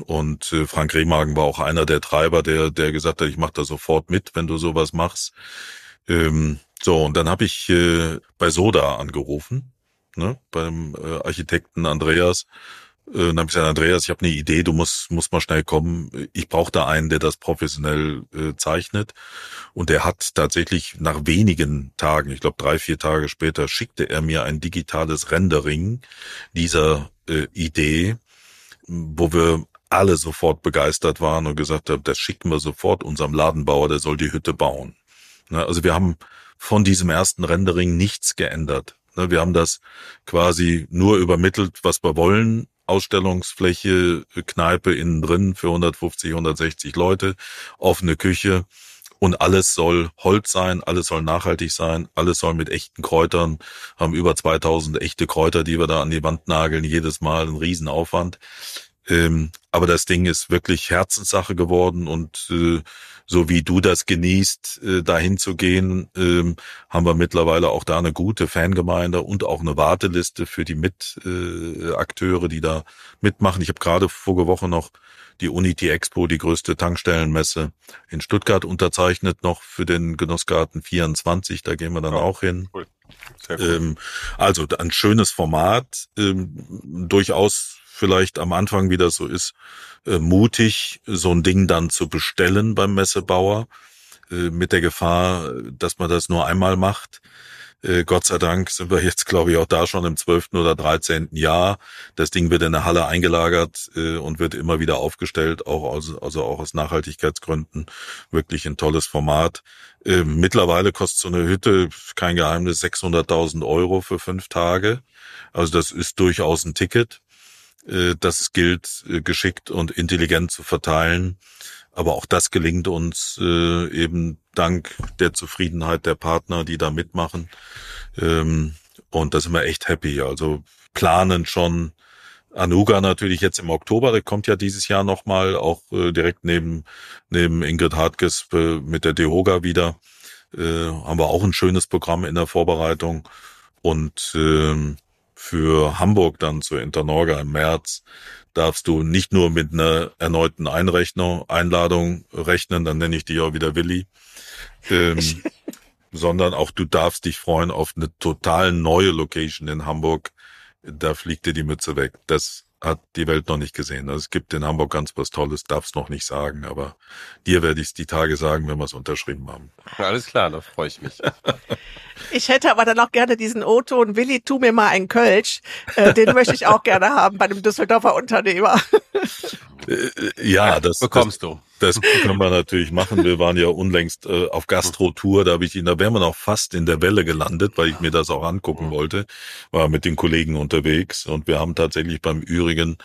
Und äh, Frank Rehmagen war auch einer der Treiber, der, der gesagt hat, ich mache da sofort mit, wenn du sowas machst. Ähm, so, und dann habe ich äh, bei Soda angerufen, ne, beim äh, Architekten Andreas. Äh, dann habe ich gesagt, Andreas, ich habe eine Idee, du musst, musst mal schnell kommen. Ich brauche da einen, der das professionell äh, zeichnet. Und der hat tatsächlich nach wenigen Tagen, ich glaube drei, vier Tage später, schickte er mir ein digitales Rendering dieser äh, Idee, wo wir alle sofort begeistert waren und gesagt haben, das schicken wir sofort unserem Ladenbauer, der soll die Hütte bauen. Ne, also wir haben von diesem ersten Rendering nichts geändert. Ne, wir haben das quasi nur übermittelt, was wir wollen. Ausstellungsfläche, Kneipe innen drin für 150, 160 Leute, offene Küche und alles soll Holz sein, alles soll nachhaltig sein, alles soll mit echten Kräutern, haben über 2000 echte Kräuter, die wir da an die Wand nageln, jedes Mal ein Riesenaufwand. Ähm, aber das Ding ist wirklich Herzenssache geworden und äh, so wie du das genießt, äh, dahin zu gehen, ähm, haben wir mittlerweile auch da eine gute Fangemeinde und auch eine Warteliste für die Mitakteure, äh, die da mitmachen. Ich habe gerade vorige Woche noch die Unity Expo, die größte Tankstellenmesse in Stuttgart unterzeichnet noch für den Genussgarten 24. Da gehen wir dann oh, auch hin. Cool. Cool. Ähm, also ein schönes Format, ähm, durchaus vielleicht am Anfang, wie das so ist, äh, mutig, so ein Ding dann zu bestellen beim Messebauer, äh, mit der Gefahr, dass man das nur einmal macht. Äh, Gott sei Dank sind wir jetzt, glaube ich, auch da schon im zwölften oder dreizehnten Jahr. Das Ding wird in der Halle eingelagert äh, und wird immer wieder aufgestellt, auch aus, also auch aus Nachhaltigkeitsgründen. Wirklich ein tolles Format. Äh, mittlerweile kostet so eine Hütte, kein Geheimnis, 600.000 Euro für fünf Tage. Also das ist durchaus ein Ticket dass es gilt, äh, geschickt und intelligent zu verteilen. Aber auch das gelingt uns äh, eben dank der Zufriedenheit der Partner, die da mitmachen. Ähm, und da sind wir echt happy. Also planen schon Anuga natürlich jetzt im Oktober, der kommt ja dieses Jahr nochmal, auch äh, direkt neben, neben Ingrid Hartges äh, mit der Dehoga wieder. Äh, haben wir auch ein schönes Programm in der Vorbereitung. Und ähm, für Hamburg dann zur Internorga im März darfst du nicht nur mit einer erneuten Einrechnung, Einladung rechnen, dann nenne ich die auch wieder Willi, ähm, sondern auch du darfst dich freuen auf eine total neue Location in Hamburg. Da fliegt dir die Mütze weg. Das hat die Welt noch nicht gesehen. Also es gibt in Hamburg ganz was Tolles, darf's noch nicht sagen, aber dir werde ich es die Tage sagen, wenn wir es unterschrieben haben. Alles klar, da freue ich mich. Ich hätte aber dann auch gerne diesen O-Ton, Willi, tu mir mal einen Kölsch. Äh, den möchte ich auch gerne haben bei einem Düsseldorfer Unternehmer. Äh, ja, das bekommst das, du. Das können wir natürlich machen. Wir waren ja unlängst äh, auf Gastro-Tour, da habe ich ihn, da wären wir noch fast in der Welle gelandet, weil ich mir das auch angucken wollte. War mit den Kollegen unterwegs und wir haben tatsächlich beim Ürigen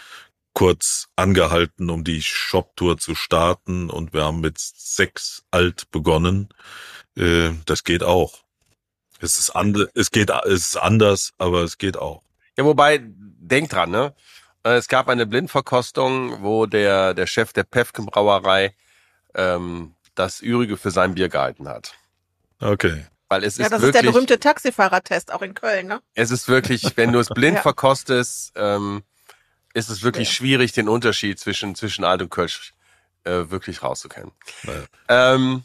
kurz angehalten, um die Shop-Tour zu starten und wir haben mit sechs alt begonnen. Äh, das geht auch. Es ist, and es geht, es ist anders, aber es geht auch. Ja, wobei, denk dran, ne? Äh, es gab eine Blindverkostung, wo der, der Chef der Pefken Brauerei ähm, das Übrige für sein Bier gehalten hat. Okay. Weil es ja, ist das wirklich, ist der berühmte Taxifahrertest auch in Köln, ne? Es ist wirklich, wenn du es blind ja. verkostest, ähm, ist es wirklich ja. schwierig, den Unterschied zwischen, zwischen Alt und Kölsch äh, wirklich rauszukennen. Ähm,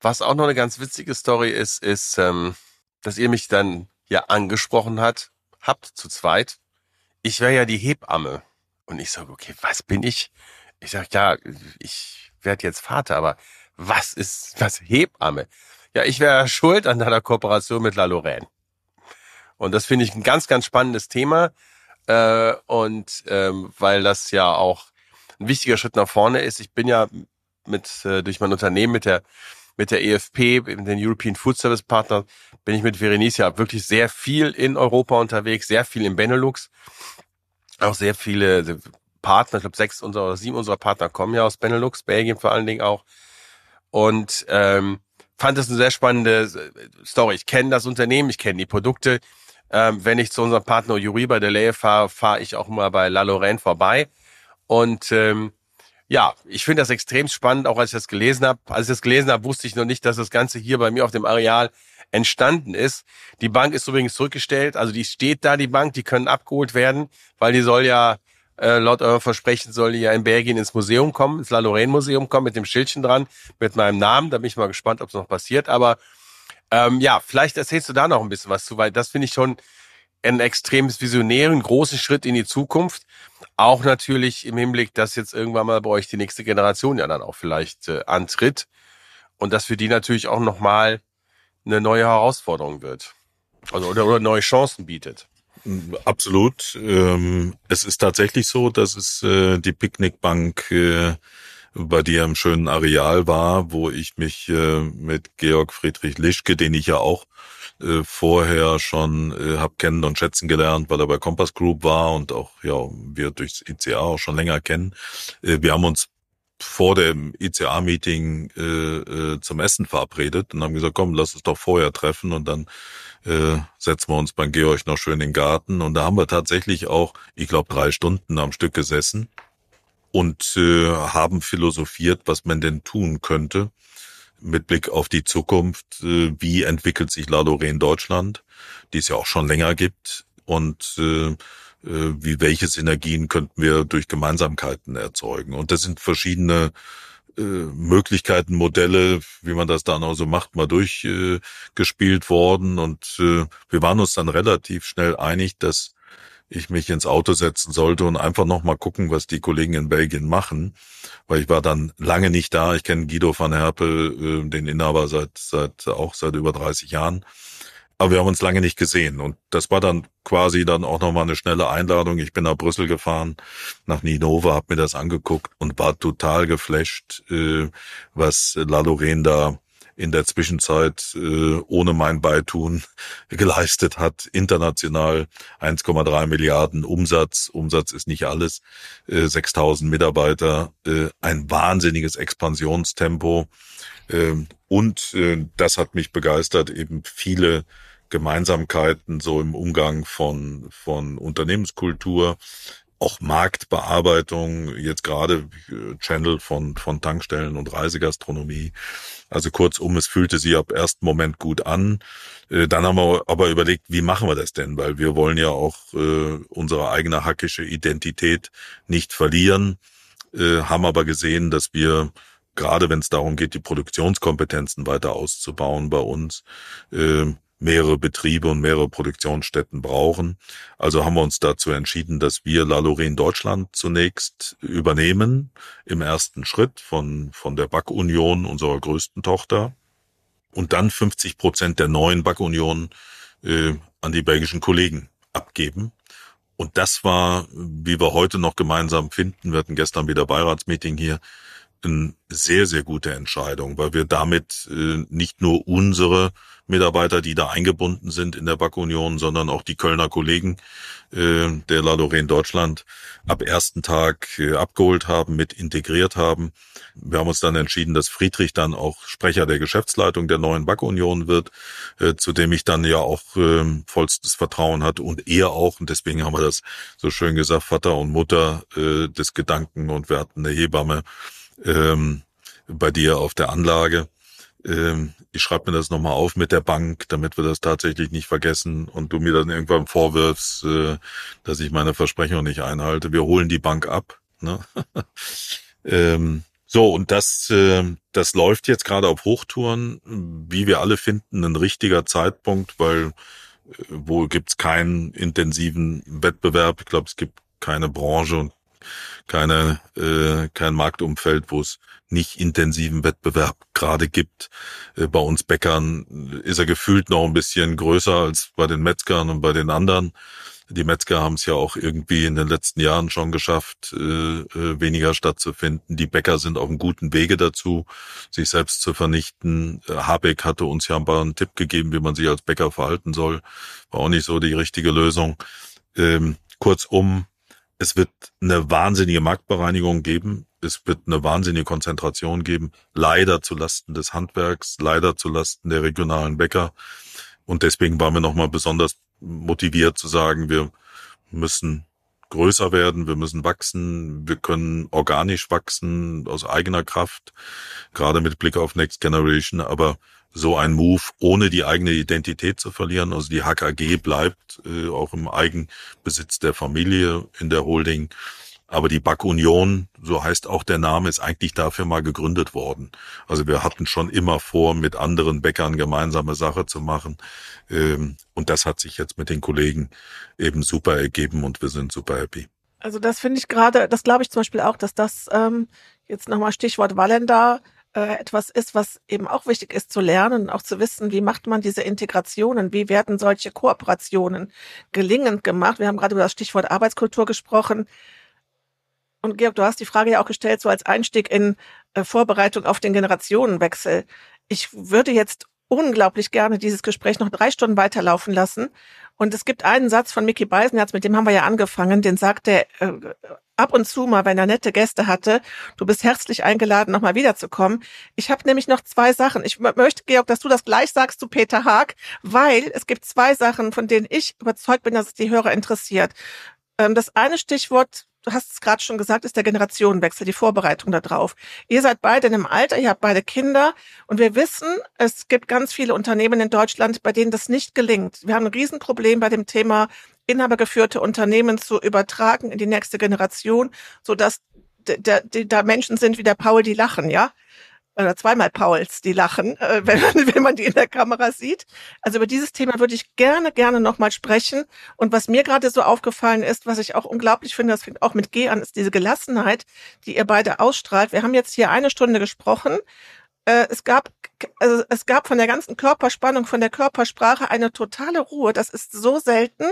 was auch noch eine ganz witzige Story ist, ist, ähm, dass ihr mich dann ja angesprochen hat, habt zu zweit ich wäre ja die Hebamme. Und ich sage, okay, was bin ich? Ich sage, ja, ich werde jetzt Vater, aber was ist was Hebamme? Ja, ich wäre schuld an deiner Kooperation mit La Lorraine. Und das finde ich ein ganz, ganz spannendes Thema. Äh, und ähm, weil das ja auch ein wichtiger Schritt nach vorne ist. Ich bin ja mit äh, durch mein Unternehmen mit der mit der EFP, mit den European Food Service Partner, bin ich mit Verenice ja wirklich sehr viel in Europa unterwegs, sehr viel im Benelux auch sehr viele Partner, ich glaube sechs unserer oder sieben unserer Partner kommen ja aus Benelux, Belgien vor allen Dingen auch. Und ähm, fand das eine sehr spannende äh, Story. Ich kenne das Unternehmen, ich kenne die Produkte. Ähm, wenn ich zu unserem Partner Juri bei der Laye fahre, fahre ich auch mal bei La Lorraine vorbei. Und ähm, ja, ich finde das extrem spannend, auch als ich das gelesen habe. Als ich das gelesen habe, wusste ich noch nicht, dass das Ganze hier bei mir auf dem Areal entstanden ist. Die Bank ist übrigens zurückgestellt, also die steht da, die Bank, die können abgeholt werden, weil die soll ja äh, laut eurem Versprechen soll die ja in Belgien ins Museum kommen, ins La Lorraine Museum kommen, mit dem Schildchen dran, mit meinem Namen. Da bin ich mal gespannt, ob es noch passiert. Aber ähm, ja, vielleicht erzählst du da noch ein bisschen was zu, weil das finde ich schon einen extremes visionären, großen Schritt in die Zukunft. Auch natürlich im Hinblick, dass jetzt irgendwann mal bei euch die nächste Generation ja dann auch vielleicht äh, antritt. Und dass für die natürlich auch nochmal eine neue Herausforderung wird. Also oder, oder neue Chancen bietet. Absolut. Ähm, es ist tatsächlich so, dass es äh, die Picknickbank äh, bei dir im schönen Areal war, wo ich mich äh, mit Georg Friedrich Lischke, den ich ja auch vorher schon äh, habe kennen und schätzen gelernt, weil er bei Compass Group war und auch ja wir durchs ICA auch schon länger kennen. wir haben uns vor dem ICA-Meeting äh, äh, zum Essen verabredet und haben gesagt, komm, lass uns doch vorher treffen und dann äh, setzen wir uns beim Georg noch schön in den Garten. Und da haben wir tatsächlich auch, ich glaube, drei Stunden am Stück gesessen und äh, haben philosophiert, was man denn tun könnte mit Blick auf die Zukunft. Äh, wie entwickelt sich La Lorraine Deutschland, die es ja auch schon länger gibt und äh, wie welche Synergien könnten wir durch Gemeinsamkeiten erzeugen. Und das sind verschiedene äh, Möglichkeiten, Modelle, wie man das dann auch so macht, mal durchgespielt äh, worden. Und äh, wir waren uns dann relativ schnell einig, dass ich mich ins Auto setzen sollte und einfach noch mal gucken, was die Kollegen in Belgien machen, weil ich war dann lange nicht da. Ich kenne Guido van Herpel, äh, den Inhaber seit seit auch seit über 30 Jahren aber wir haben uns lange nicht gesehen. Und das war dann quasi dann auch nochmal eine schnelle Einladung. Ich bin nach Brüssel gefahren, nach Ninova, habe mir das angeguckt und war total geflasht, äh, was La Lorraine da in der Zwischenzeit äh, ohne mein Beitun geleistet hat. International 1,3 Milliarden Umsatz. Umsatz ist nicht alles. Äh, 6000 Mitarbeiter. Äh, ein wahnsinniges Expansionstempo. Äh, und äh, das hat mich begeistert, eben viele Gemeinsamkeiten so im Umgang von, von Unternehmenskultur, auch Marktbearbeitung, jetzt gerade äh, Channel von, von Tankstellen und Reisegastronomie. Also kurzum, es fühlte sich ab ersten Moment gut an. Äh, dann haben wir aber überlegt, wie machen wir das denn? Weil wir wollen ja auch äh, unsere eigene hackische Identität nicht verlieren, äh, haben aber gesehen, dass wir gerade wenn es darum geht, die Produktionskompetenzen weiter auszubauen bei uns, äh, mehrere Betriebe und mehrere Produktionsstätten brauchen. Also haben wir uns dazu entschieden, dass wir La Lorraine Deutschland zunächst übernehmen, im ersten Schritt von, von der Backunion, unserer größten Tochter, und dann 50 Prozent der neuen Backunion äh, an die belgischen Kollegen abgeben. Und das war, wie wir heute noch gemeinsam finden, wir hatten gestern wieder Beiratsmeeting hier, eine sehr, sehr gute Entscheidung, weil wir damit äh, nicht nur unsere Mitarbeiter, die da eingebunden sind in der Backunion, sondern auch die Kölner Kollegen äh, der La Lorraine Deutschland ab ersten Tag äh, abgeholt haben, mit integriert haben. Wir haben uns dann entschieden, dass Friedrich dann auch Sprecher der Geschäftsleitung der neuen Backunion wird, zu dem ich dann ja auch äh, vollstes Vertrauen hatte und er auch. Und deswegen haben wir das so schön gesagt, Vater und Mutter des Gedanken und wir hatten eine Hebamme ähm, bei dir auf der Anlage. Ähm, ich schreibe mir das nochmal auf mit der Bank, damit wir das tatsächlich nicht vergessen und du mir dann irgendwann vorwirfst, äh, dass ich meine Versprechung nicht einhalte. Wir holen die Bank ab. Ne? ähm, so, und das, äh, das läuft jetzt gerade auf Hochtouren, wie wir alle finden, ein richtiger Zeitpunkt, weil äh, wo gibt's keinen intensiven Wettbewerb. Ich glaube, es gibt keine Branche und keine, äh, kein Marktumfeld, wo es nicht intensiven Wettbewerb gerade gibt. Äh, bei uns Bäckern ist er gefühlt noch ein bisschen größer als bei den Metzgern und bei den anderen. Die Metzger haben es ja auch irgendwie in den letzten Jahren schon geschafft, äh, äh, weniger stattzufinden. Die Bäcker sind auf einem guten Wege dazu, sich selbst zu vernichten. Äh, Habeck hatte uns ja ein paar einen Tipp gegeben, wie man sich als Bäcker verhalten soll. War auch nicht so die richtige Lösung. Ähm, kurzum, es wird eine wahnsinnige Marktbereinigung geben. Es wird eine wahnsinnige Konzentration geben. Leider zu Lasten des Handwerks, leider zu Lasten der regionalen Bäcker. Und deswegen waren wir nochmal besonders motiviert zu sagen, wir müssen größer werden, wir müssen wachsen, wir können organisch wachsen aus eigener Kraft, gerade mit Blick auf Next Generation, aber so ein Move, ohne die eigene Identität zu verlieren. Also die HKG bleibt äh, auch im Eigenbesitz der Familie in der Holding. Aber die Backunion, so heißt auch der Name, ist eigentlich dafür mal gegründet worden. Also wir hatten schon immer vor, mit anderen Bäckern gemeinsame Sache zu machen. Ähm, und das hat sich jetzt mit den Kollegen eben super ergeben und wir sind super happy. Also das finde ich gerade, das glaube ich zum Beispiel auch, dass das ähm, jetzt nochmal Stichwort Wallender äh, etwas ist, was eben auch wichtig ist zu lernen auch zu wissen, wie macht man diese Integrationen, wie werden solche Kooperationen gelingend gemacht. Wir haben gerade über das Stichwort Arbeitskultur gesprochen. Und Georg, du hast die Frage ja auch gestellt, so als Einstieg in äh, Vorbereitung auf den Generationenwechsel. Ich würde jetzt unglaublich gerne dieses Gespräch noch drei Stunden weiterlaufen lassen. Und es gibt einen Satz von Mickey Beisenherz, mit dem haben wir ja angefangen, den sagt er äh, ab und zu mal, wenn er nette Gäste hatte, du bist herzlich eingeladen, nochmal wiederzukommen. Ich habe nämlich noch zwei Sachen. Ich möchte, Georg, dass du das gleich sagst zu Peter Haag, weil es gibt zwei Sachen, von denen ich überzeugt bin, dass es die Hörer interessiert. Ähm, das eine Stichwort du hast es gerade schon gesagt, ist der Generationenwechsel, die Vorbereitung darauf. Ihr seid beide in einem Alter, ihr habt beide Kinder und wir wissen, es gibt ganz viele Unternehmen in Deutschland, bei denen das nicht gelingt. Wir haben ein Riesenproblem bei dem Thema inhabergeführte Unternehmen zu übertragen in die nächste Generation, so dass da Menschen sind wie der Paul, die lachen, ja oder zweimal Pauls, die lachen, äh, wenn, wenn man die in der Kamera sieht. Also über dieses Thema würde ich gerne, gerne nochmal sprechen. Und was mir gerade so aufgefallen ist, was ich auch unglaublich finde, das fängt auch mit G an, ist diese Gelassenheit, die ihr beide ausstrahlt. Wir haben jetzt hier eine Stunde gesprochen. Äh, es gab, also es gab von der ganzen Körperspannung, von der Körpersprache eine totale Ruhe. Das ist so selten.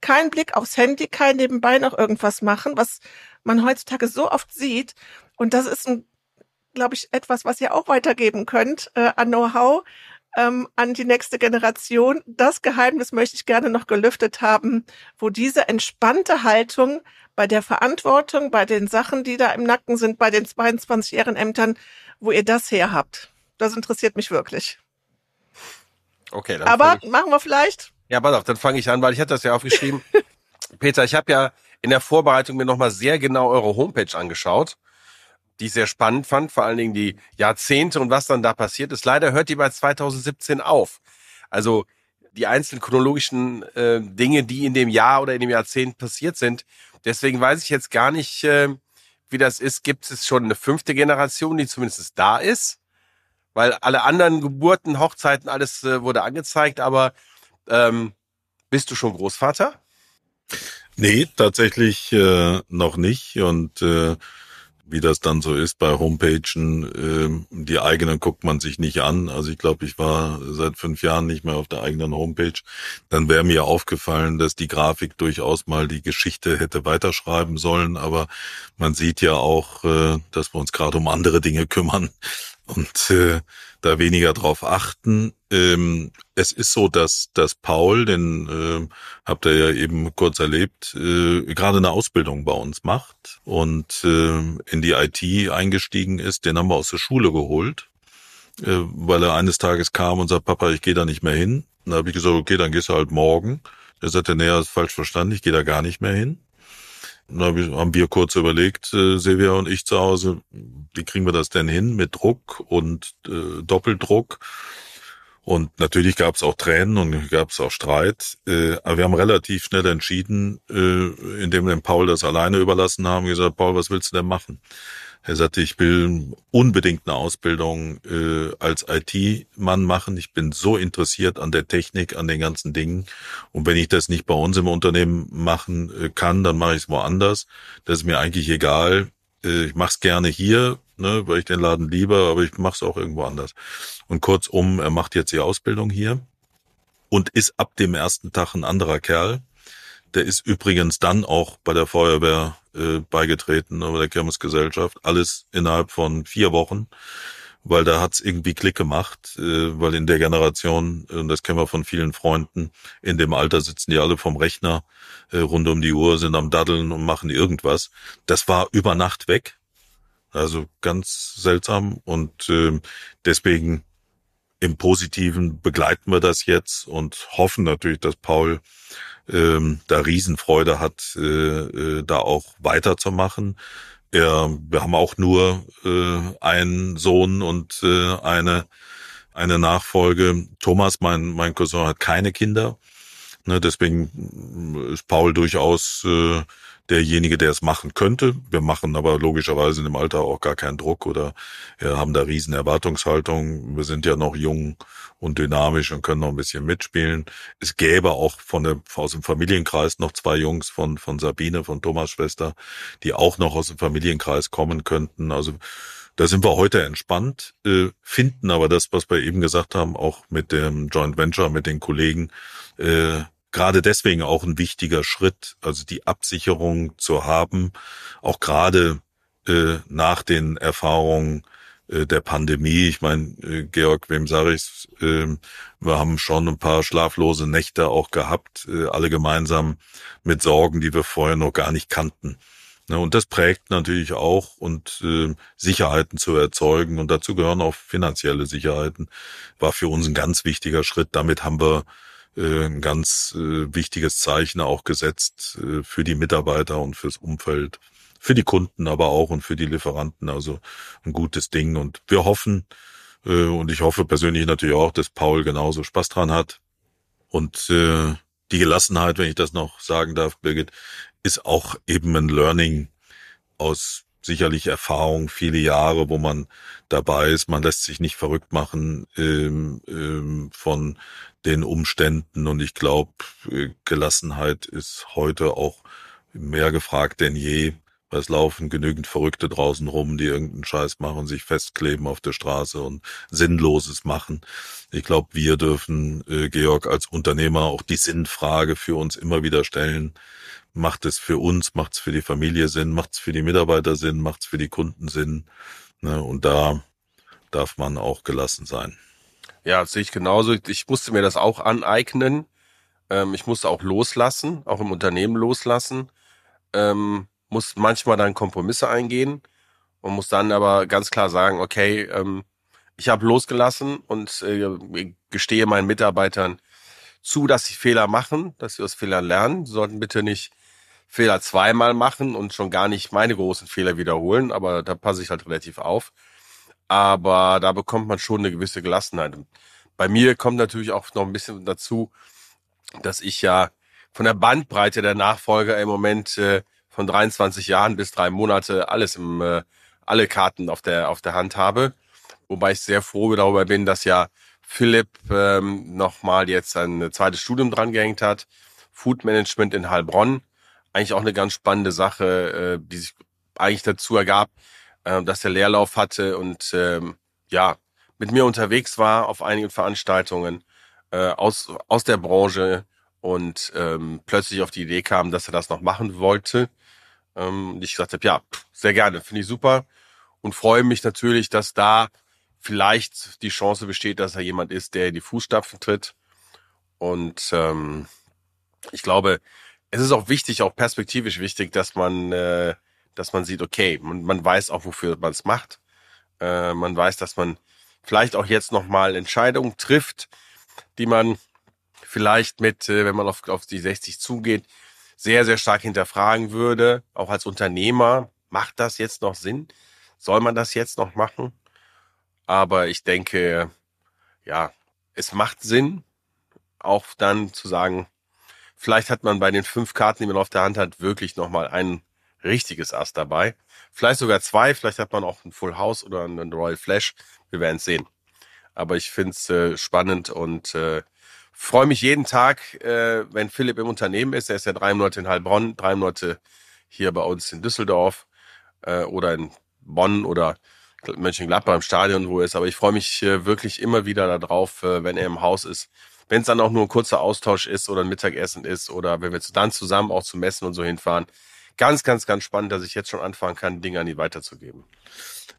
Kein Blick aufs Handy, kein nebenbei noch irgendwas machen, was man heutzutage so oft sieht. Und das ist glaube ich, etwas, was ihr auch weitergeben könnt äh, an Know-how ähm, an die nächste Generation. Das Geheimnis möchte ich gerne noch gelüftet haben, wo diese entspannte Haltung bei der Verantwortung, bei den Sachen, die da im Nacken sind, bei den 22 Ehrenämtern, wo ihr das her habt. Das interessiert mich wirklich. Okay, dann aber ich, machen wir vielleicht. Ja, pass auf, dann fange ich an, weil ich hatte das ja aufgeschrieben. Peter, ich habe ja in der Vorbereitung mir nochmal sehr genau eure Homepage angeschaut die ich sehr spannend fand, vor allen Dingen die Jahrzehnte und was dann da passiert ist. Leider hört die bei 2017 auf. Also die einzelnen chronologischen äh, Dinge, die in dem Jahr oder in dem Jahrzehnt passiert sind. Deswegen weiß ich jetzt gar nicht, äh, wie das ist. Gibt es schon eine fünfte Generation, die zumindest da ist? Weil alle anderen Geburten, Hochzeiten, alles äh, wurde angezeigt, aber ähm, bist du schon Großvater? Nee, tatsächlich äh, noch nicht. Und äh, wie das dann so ist bei Homepagen, äh, die eigenen guckt man sich nicht an. Also ich glaube, ich war seit fünf Jahren nicht mehr auf der eigenen Homepage. Dann wäre mir aufgefallen, dass die Grafik durchaus mal die Geschichte hätte weiterschreiben sollen. Aber man sieht ja auch, äh, dass wir uns gerade um andere Dinge kümmern und äh, da weniger drauf achten. Ähm, es ist so, dass, dass Paul, den äh, habt ihr ja eben kurz erlebt, äh, gerade eine Ausbildung bei uns macht und äh, in die IT eingestiegen ist. Den haben wir aus der Schule geholt, äh, weil er eines Tages kam und sagt, Papa, ich gehe da nicht mehr hin. Und da habe ich gesagt, okay, dann gehst du halt morgen. Er sagte, nee, ist falsch verstanden, ich gehe da gar nicht mehr hin. Dann haben wir kurz überlegt, äh, Silvia und ich zu Hause, wie kriegen wir das denn hin mit Druck und äh, Doppeldruck? Und natürlich gab es auch Tränen und gab es auch Streit. Äh, aber wir haben relativ schnell entschieden, äh, indem wir dem Paul das alleine überlassen haben, gesagt, Paul, was willst du denn machen? Er sagte, ich will unbedingt eine Ausbildung äh, als IT-Mann machen. Ich bin so interessiert an der Technik, an den ganzen Dingen. Und wenn ich das nicht bei uns im Unternehmen machen äh, kann, dann mache ich es woanders. Das ist mir eigentlich egal. Äh, ich mache es gerne hier, ne, weil ich den Laden liebe, aber ich mache es auch irgendwo anders. Und kurzum, er macht jetzt die Ausbildung hier und ist ab dem ersten Tag ein anderer Kerl. Der ist übrigens dann auch bei der Feuerwehr äh, beigetreten, bei der Kirmesgesellschaft. Alles innerhalb von vier Wochen, weil da hat's irgendwie Klick gemacht, äh, weil in der Generation, äh, das kennen wir von vielen Freunden, in dem Alter sitzen die alle vom Rechner äh, rund um die Uhr, sind am Daddeln und machen irgendwas. Das war über Nacht weg. Also ganz seltsam und äh, deswegen im Positiven begleiten wir das jetzt und hoffen natürlich, dass Paul ähm, da Riesenfreude hat, äh, äh, da auch weiterzumachen. Er, wir haben auch nur äh, einen Sohn und äh, eine eine Nachfolge. Thomas, mein mein Cousin, hat keine Kinder. Ne, deswegen ist Paul durchaus äh, derjenige, der es machen könnte. Wir machen aber logischerweise in dem Alter auch gar keinen Druck oder ja, haben da riesen Erwartungshaltung. Wir sind ja noch jung und dynamisch und können noch ein bisschen mitspielen. Es gäbe auch von der, aus dem Familienkreis noch zwei Jungs von, von Sabine, von Thomas Schwester, die auch noch aus dem Familienkreis kommen könnten. Also da sind wir heute entspannt, äh, finden aber das, was wir eben gesagt haben, auch mit dem Joint Venture, mit den Kollegen, äh, gerade deswegen auch ein wichtiger Schritt, also die Absicherung zu haben, auch gerade äh, nach den Erfahrungen äh, der Pandemie. Ich meine, äh, Georg, wem sage ich's? Äh, wir haben schon ein paar schlaflose Nächte auch gehabt, äh, alle gemeinsam mit Sorgen, die wir vorher noch gar nicht kannten. Ne, und das prägt natürlich auch und äh, Sicherheiten zu erzeugen und dazu gehören auch finanzielle Sicherheiten, war für uns ein ganz wichtiger Schritt. Damit haben wir äh, ein ganz äh, wichtiges Zeichen auch gesetzt äh, für die Mitarbeiter und fürs Umfeld, für die Kunden aber auch und für die Lieferanten. Also ein gutes Ding. Und wir hoffen, und ich hoffe persönlich natürlich auch, dass Paul genauso Spaß dran hat. Und die Gelassenheit, wenn ich das noch sagen darf, Birgit, ist auch eben ein Learning aus sicherlich Erfahrung, viele Jahre, wo man dabei ist. Man lässt sich nicht verrückt machen ähm, ähm, von den Umständen. Und ich glaube, äh, Gelassenheit ist heute auch mehr gefragt denn je. Weil es laufen genügend Verrückte draußen rum, die irgendeinen Scheiß machen, sich festkleben auf der Straße und Sinnloses machen. Ich glaube, wir dürfen, äh, Georg, als Unternehmer auch die Sinnfrage für uns immer wieder stellen. Macht es für uns, macht es für die Familie Sinn, macht es für die Mitarbeiter Sinn, macht es für die Kunden Sinn? Ne? Und da darf man auch gelassen sein. Ja, sehe ich genauso. Ich musste mir das auch aneignen. Ähm, ich musste auch loslassen, auch im Unternehmen loslassen. Ähm, muss manchmal dann Kompromisse eingehen und muss dann aber ganz klar sagen, okay, ähm, ich habe losgelassen und äh, gestehe meinen Mitarbeitern zu, dass sie Fehler machen, dass sie aus Fehlern lernen. Sie sollten bitte nicht Fehler zweimal machen und schon gar nicht meine großen Fehler wiederholen, aber da passe ich halt relativ auf. Aber da bekommt man schon eine gewisse Gelassenheit. Bei mir kommt natürlich auch noch ein bisschen dazu, dass ich ja von der Bandbreite der Nachfolger im Moment äh, von 23 Jahren bis drei Monate alles im, äh, alle Karten auf der, auf der Hand habe. Wobei ich sehr froh darüber bin, dass ja Philipp ähm, nochmal jetzt ein zweites Studium dran gehängt hat. Food Management in Heilbronn. Eigentlich auch eine ganz spannende Sache, äh, die sich eigentlich dazu ergab, äh, dass er Leerlauf hatte und ähm, ja, mit mir unterwegs war auf einigen Veranstaltungen äh, aus, aus der Branche und ähm, plötzlich auf die Idee kam, dass er das noch machen wollte. Ähm, und ich gesagt habe, ja, sehr gerne, finde ich super und freue mich natürlich, dass da vielleicht die Chance besteht, dass er jemand ist, der in die Fußstapfen tritt. Und ähm, ich glaube, es ist auch wichtig, auch perspektivisch wichtig, dass man, äh, dass man sieht, okay, man, man weiß auch, wofür man es macht. Äh, man weiß, dass man vielleicht auch jetzt nochmal Entscheidungen trifft, die man vielleicht mit, äh, wenn man auf, auf die 60 zugeht, sehr, sehr stark hinterfragen würde, auch als Unternehmer, macht das jetzt noch Sinn? Soll man das jetzt noch machen? Aber ich denke, ja, es macht Sinn, auch dann zu sagen, vielleicht hat man bei den fünf Karten, die man auf der Hand hat, wirklich nochmal ein richtiges Ass dabei. Vielleicht sogar zwei, vielleicht hat man auch ein Full House oder einen Royal Flash. Wir werden sehen. Aber ich finde es äh, spannend und äh, freue mich jeden Tag, äh, wenn Philipp im Unternehmen ist. Er ist ja drei Monate in Heilbronn, drei Monate hier bei uns in Düsseldorf äh, oder in Bonn oder Mönchengladbach im Stadion, wo er ist. Aber ich freue mich äh, wirklich immer wieder darauf, äh, wenn er im Haus ist. Wenn es dann auch nur ein kurzer Austausch ist oder ein Mittagessen ist oder wenn wir dann zusammen auch zu Messen und so hinfahren. Ganz, ganz, ganz spannend, dass ich jetzt schon anfangen kann, Dinge an ihn weiterzugeben.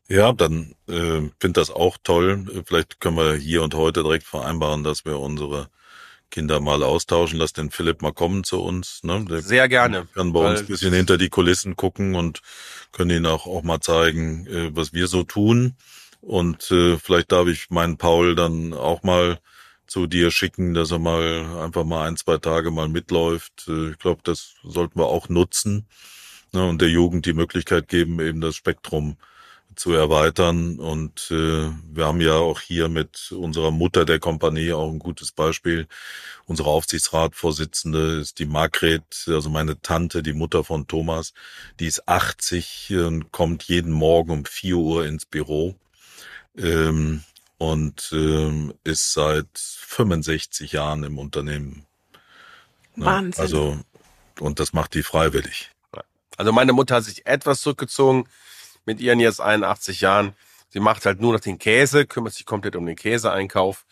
Ja, dann äh, finde das auch toll. Vielleicht können wir hier und heute direkt vereinbaren, dass wir unsere Kinder mal austauschen. Lass den Philipp mal kommen zu uns. Ne? Der Sehr gerne. Kann bei uns ein bisschen hinter die Kulissen gucken und können ihn auch, auch mal zeigen, äh, was wir so tun. Und äh, vielleicht darf ich meinen Paul dann auch mal zu dir schicken, dass er mal einfach mal ein, zwei Tage mal mitläuft. Äh, ich glaube, das sollten wir auch nutzen ne, und der Jugend die Möglichkeit geben, eben das Spektrum zu erweitern. Und äh, wir haben ja auch hier mit unserer Mutter der Kompanie auch ein gutes Beispiel. Unsere Aufsichtsratvorsitzende ist die Margret, also meine Tante, die Mutter von Thomas. Die ist 80 und kommt jeden Morgen um 4 Uhr ins Büro. Ähm, und ähm, ist seit 65 Jahren im Unternehmen. Ne? Wahnsinn. Also, und das macht die freiwillig. Also meine Mutter hat sich etwas zurückgezogen mit ihren jetzt 81 Jahren. Sie macht halt nur noch den Käse, kümmert sich komplett um den Käseeinkauf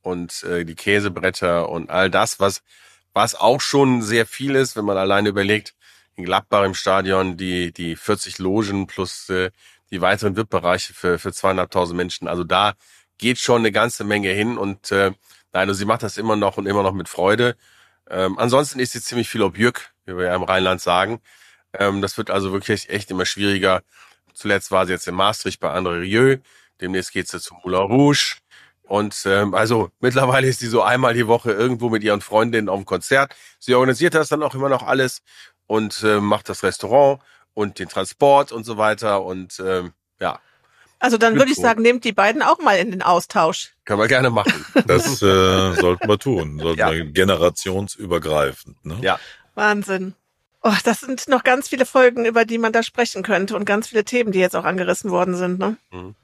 und äh, die Käsebretter und all das, was, was auch schon sehr viel ist, wenn man alleine überlegt, in Gladbach im Stadion die, die 40 Logen plus äh, die weiteren VIP-Bereiche für, für zweieinhalbtausend Menschen. Also da geht schon eine ganze Menge hin und äh, nein, also sie macht das immer noch und immer noch mit Freude. Ähm, ansonsten ist sie ziemlich viel Objück, wie wir ja im Rheinland sagen. Ähm, das wird also wirklich echt immer schwieriger. Zuletzt war sie jetzt in Maastricht bei André Rieu. Demnächst geht sie zum Moulin Rouge. Und ähm, also mittlerweile ist sie so einmal die Woche irgendwo mit ihren Freundinnen auf dem Konzert. Sie organisiert das dann auch immer noch alles und äh, macht das Restaurant und den Transport und so weiter. Und ähm, ja, also dann würde ich sagen, nehmt die beiden auch mal in den Austausch. Können wir gerne machen. Das äh, sollten wir tun. Sollten ja. wir generationsübergreifend. Ne? Ja. Wahnsinn. Oh, das sind noch ganz viele Folgen, über die man da sprechen könnte und ganz viele Themen, die jetzt auch angerissen worden sind. Ne? Mhm.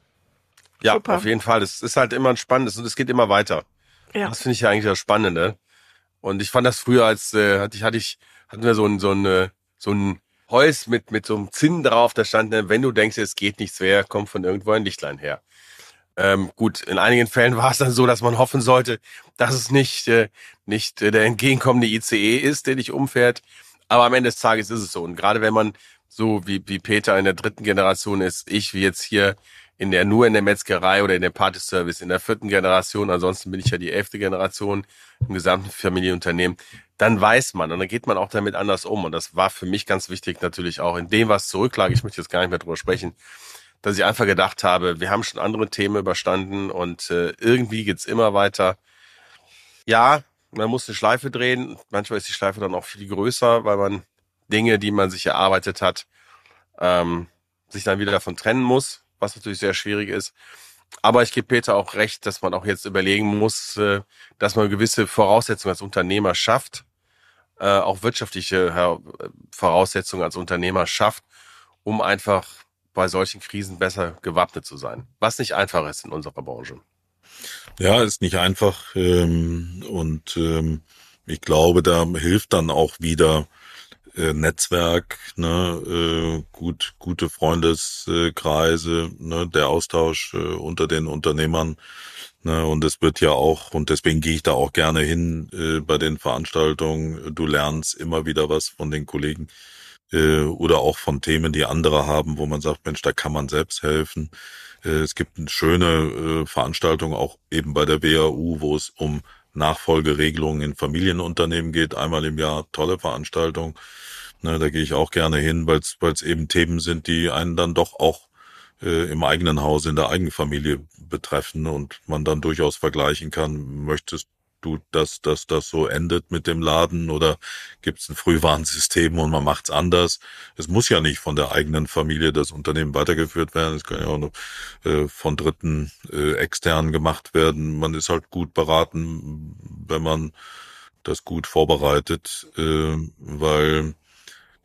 Ja, Super. auf jeden Fall. Es ist halt immer ein spannendes und es geht immer weiter. Ja. Das finde ich ja eigentlich das Spannende. Und ich fand das früher als äh, hatte ich hatte ich hatten wir so ein so ein äh, so ein Holz mit, mit so einem Zinn drauf, da stand, ne, wenn du denkst, es geht nichts mehr, kommt von irgendwo ein Lichtlein her. Ähm, gut, in einigen Fällen war es dann so, dass man hoffen sollte, dass es nicht, äh, nicht äh, der entgegenkommende ICE ist, der dich umfährt. Aber am Ende des Tages ist es so. Und gerade wenn man so wie, wie Peter in der dritten Generation ist, ich wie jetzt hier in der, nur in der Metzgerei oder in dem Partyservice in der vierten Generation, ansonsten bin ich ja die elfte Generation im gesamten Familienunternehmen, dann weiß man und dann geht man auch damit anders um. Und das war für mich ganz wichtig natürlich auch in dem, was zurücklag. Ich möchte jetzt gar nicht mehr drüber sprechen, dass ich einfach gedacht habe, wir haben schon andere Themen überstanden und äh, irgendwie geht's immer weiter. Ja, man muss eine Schleife drehen. Manchmal ist die Schleife dann auch viel größer, weil man Dinge, die man sich erarbeitet hat, ähm, sich dann wieder davon trennen muss, was natürlich sehr schwierig ist. Aber ich gebe Peter auch recht, dass man auch jetzt überlegen muss, äh, dass man gewisse Voraussetzungen als Unternehmer schafft, äh, auch wirtschaftliche Voraussetzungen als Unternehmer schafft, um einfach bei solchen Krisen besser gewappnet zu sein. Was nicht einfach ist in unserer Branche. Ja, ist nicht einfach. Ähm, und ähm, ich glaube, da hilft dann auch wieder äh, Netzwerk, ne, äh, gut, gute Freundeskreise, ne, der Austausch äh, unter den Unternehmern. Ne, und es wird ja auch, und deswegen gehe ich da auch gerne hin äh, bei den Veranstaltungen. Du lernst immer wieder was von den Kollegen äh, oder auch von Themen, die andere haben, wo man sagt, Mensch, da kann man selbst helfen. Äh, es gibt eine schöne äh, Veranstaltung auch eben bei der WAU, wo es um Nachfolgeregelungen in Familienunternehmen geht, einmal im Jahr, tolle Veranstaltung. Ne, da gehe ich auch gerne hin, weil es eben Themen sind, die einen dann doch auch äh, im eigenen Haus, in der eigenen Familie betreffen und man dann durchaus vergleichen kann, möchtest du, dass, dass das so endet mit dem Laden oder gibt es ein Frühwarnsystem und man macht's anders? Es muss ja nicht von der eigenen Familie das Unternehmen weitergeführt werden. Es kann ja auch noch äh, von Dritten äh, extern gemacht werden. Man ist halt gut beraten, wenn man das gut vorbereitet, äh, weil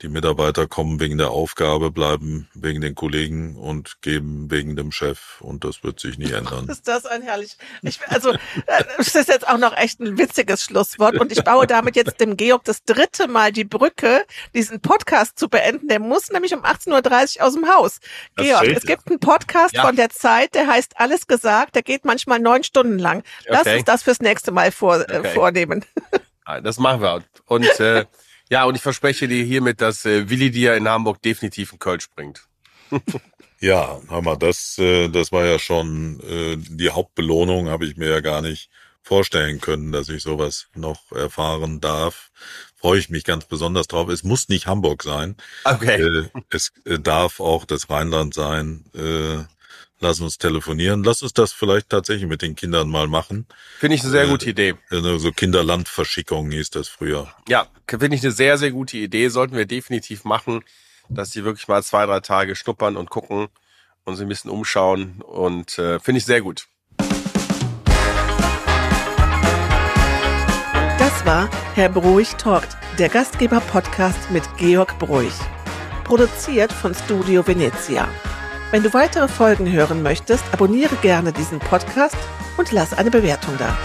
die Mitarbeiter kommen wegen der Aufgabe, bleiben wegen den Kollegen und geben wegen dem Chef. Und das wird sich nie ändern. Ist das ein herrlich. Ich, also, es ist jetzt auch noch echt ein witziges Schlusswort. Und ich baue damit jetzt dem Georg das dritte Mal die Brücke, diesen Podcast zu beenden. Der muss nämlich um 18.30 Uhr aus dem Haus. Das Georg, es gibt einen Podcast ja. von der Zeit, der heißt Alles gesagt. Der geht manchmal neun Stunden lang. Lass okay. uns das fürs nächste Mal vor, äh, okay. vornehmen. Das machen wir. Und äh, ja, und ich verspreche dir hiermit, dass äh, Willi dir in Hamburg definitiv einen Kölsch bringt. ja, mal, das, äh, das war ja schon äh, die Hauptbelohnung, habe ich mir ja gar nicht vorstellen können, dass ich sowas noch erfahren darf. Freue ich mich ganz besonders drauf. Es muss nicht Hamburg sein. Okay. Äh, es äh, darf auch das Rheinland sein. Äh, lass uns telefonieren. Lass uns das vielleicht tatsächlich mit den Kindern mal machen. Finde ich eine sehr Äh, gute Idee. So Kinderlandverschickung hieß das früher. Ja, finde ich eine sehr, sehr gute Idee. Sollten wir definitiv machen, dass sie wirklich mal zwei, drei Tage schnuppern und gucken und sich ein bisschen umschauen. Und äh, finde ich sehr gut. Das war Herr Bruich talkt, der Gastgeber-Podcast mit Georg Bruich. Produziert von Studio Venezia. Wenn du weitere Folgen hören möchtest, abonniere gerne diesen Podcast und lass eine Bewertung da.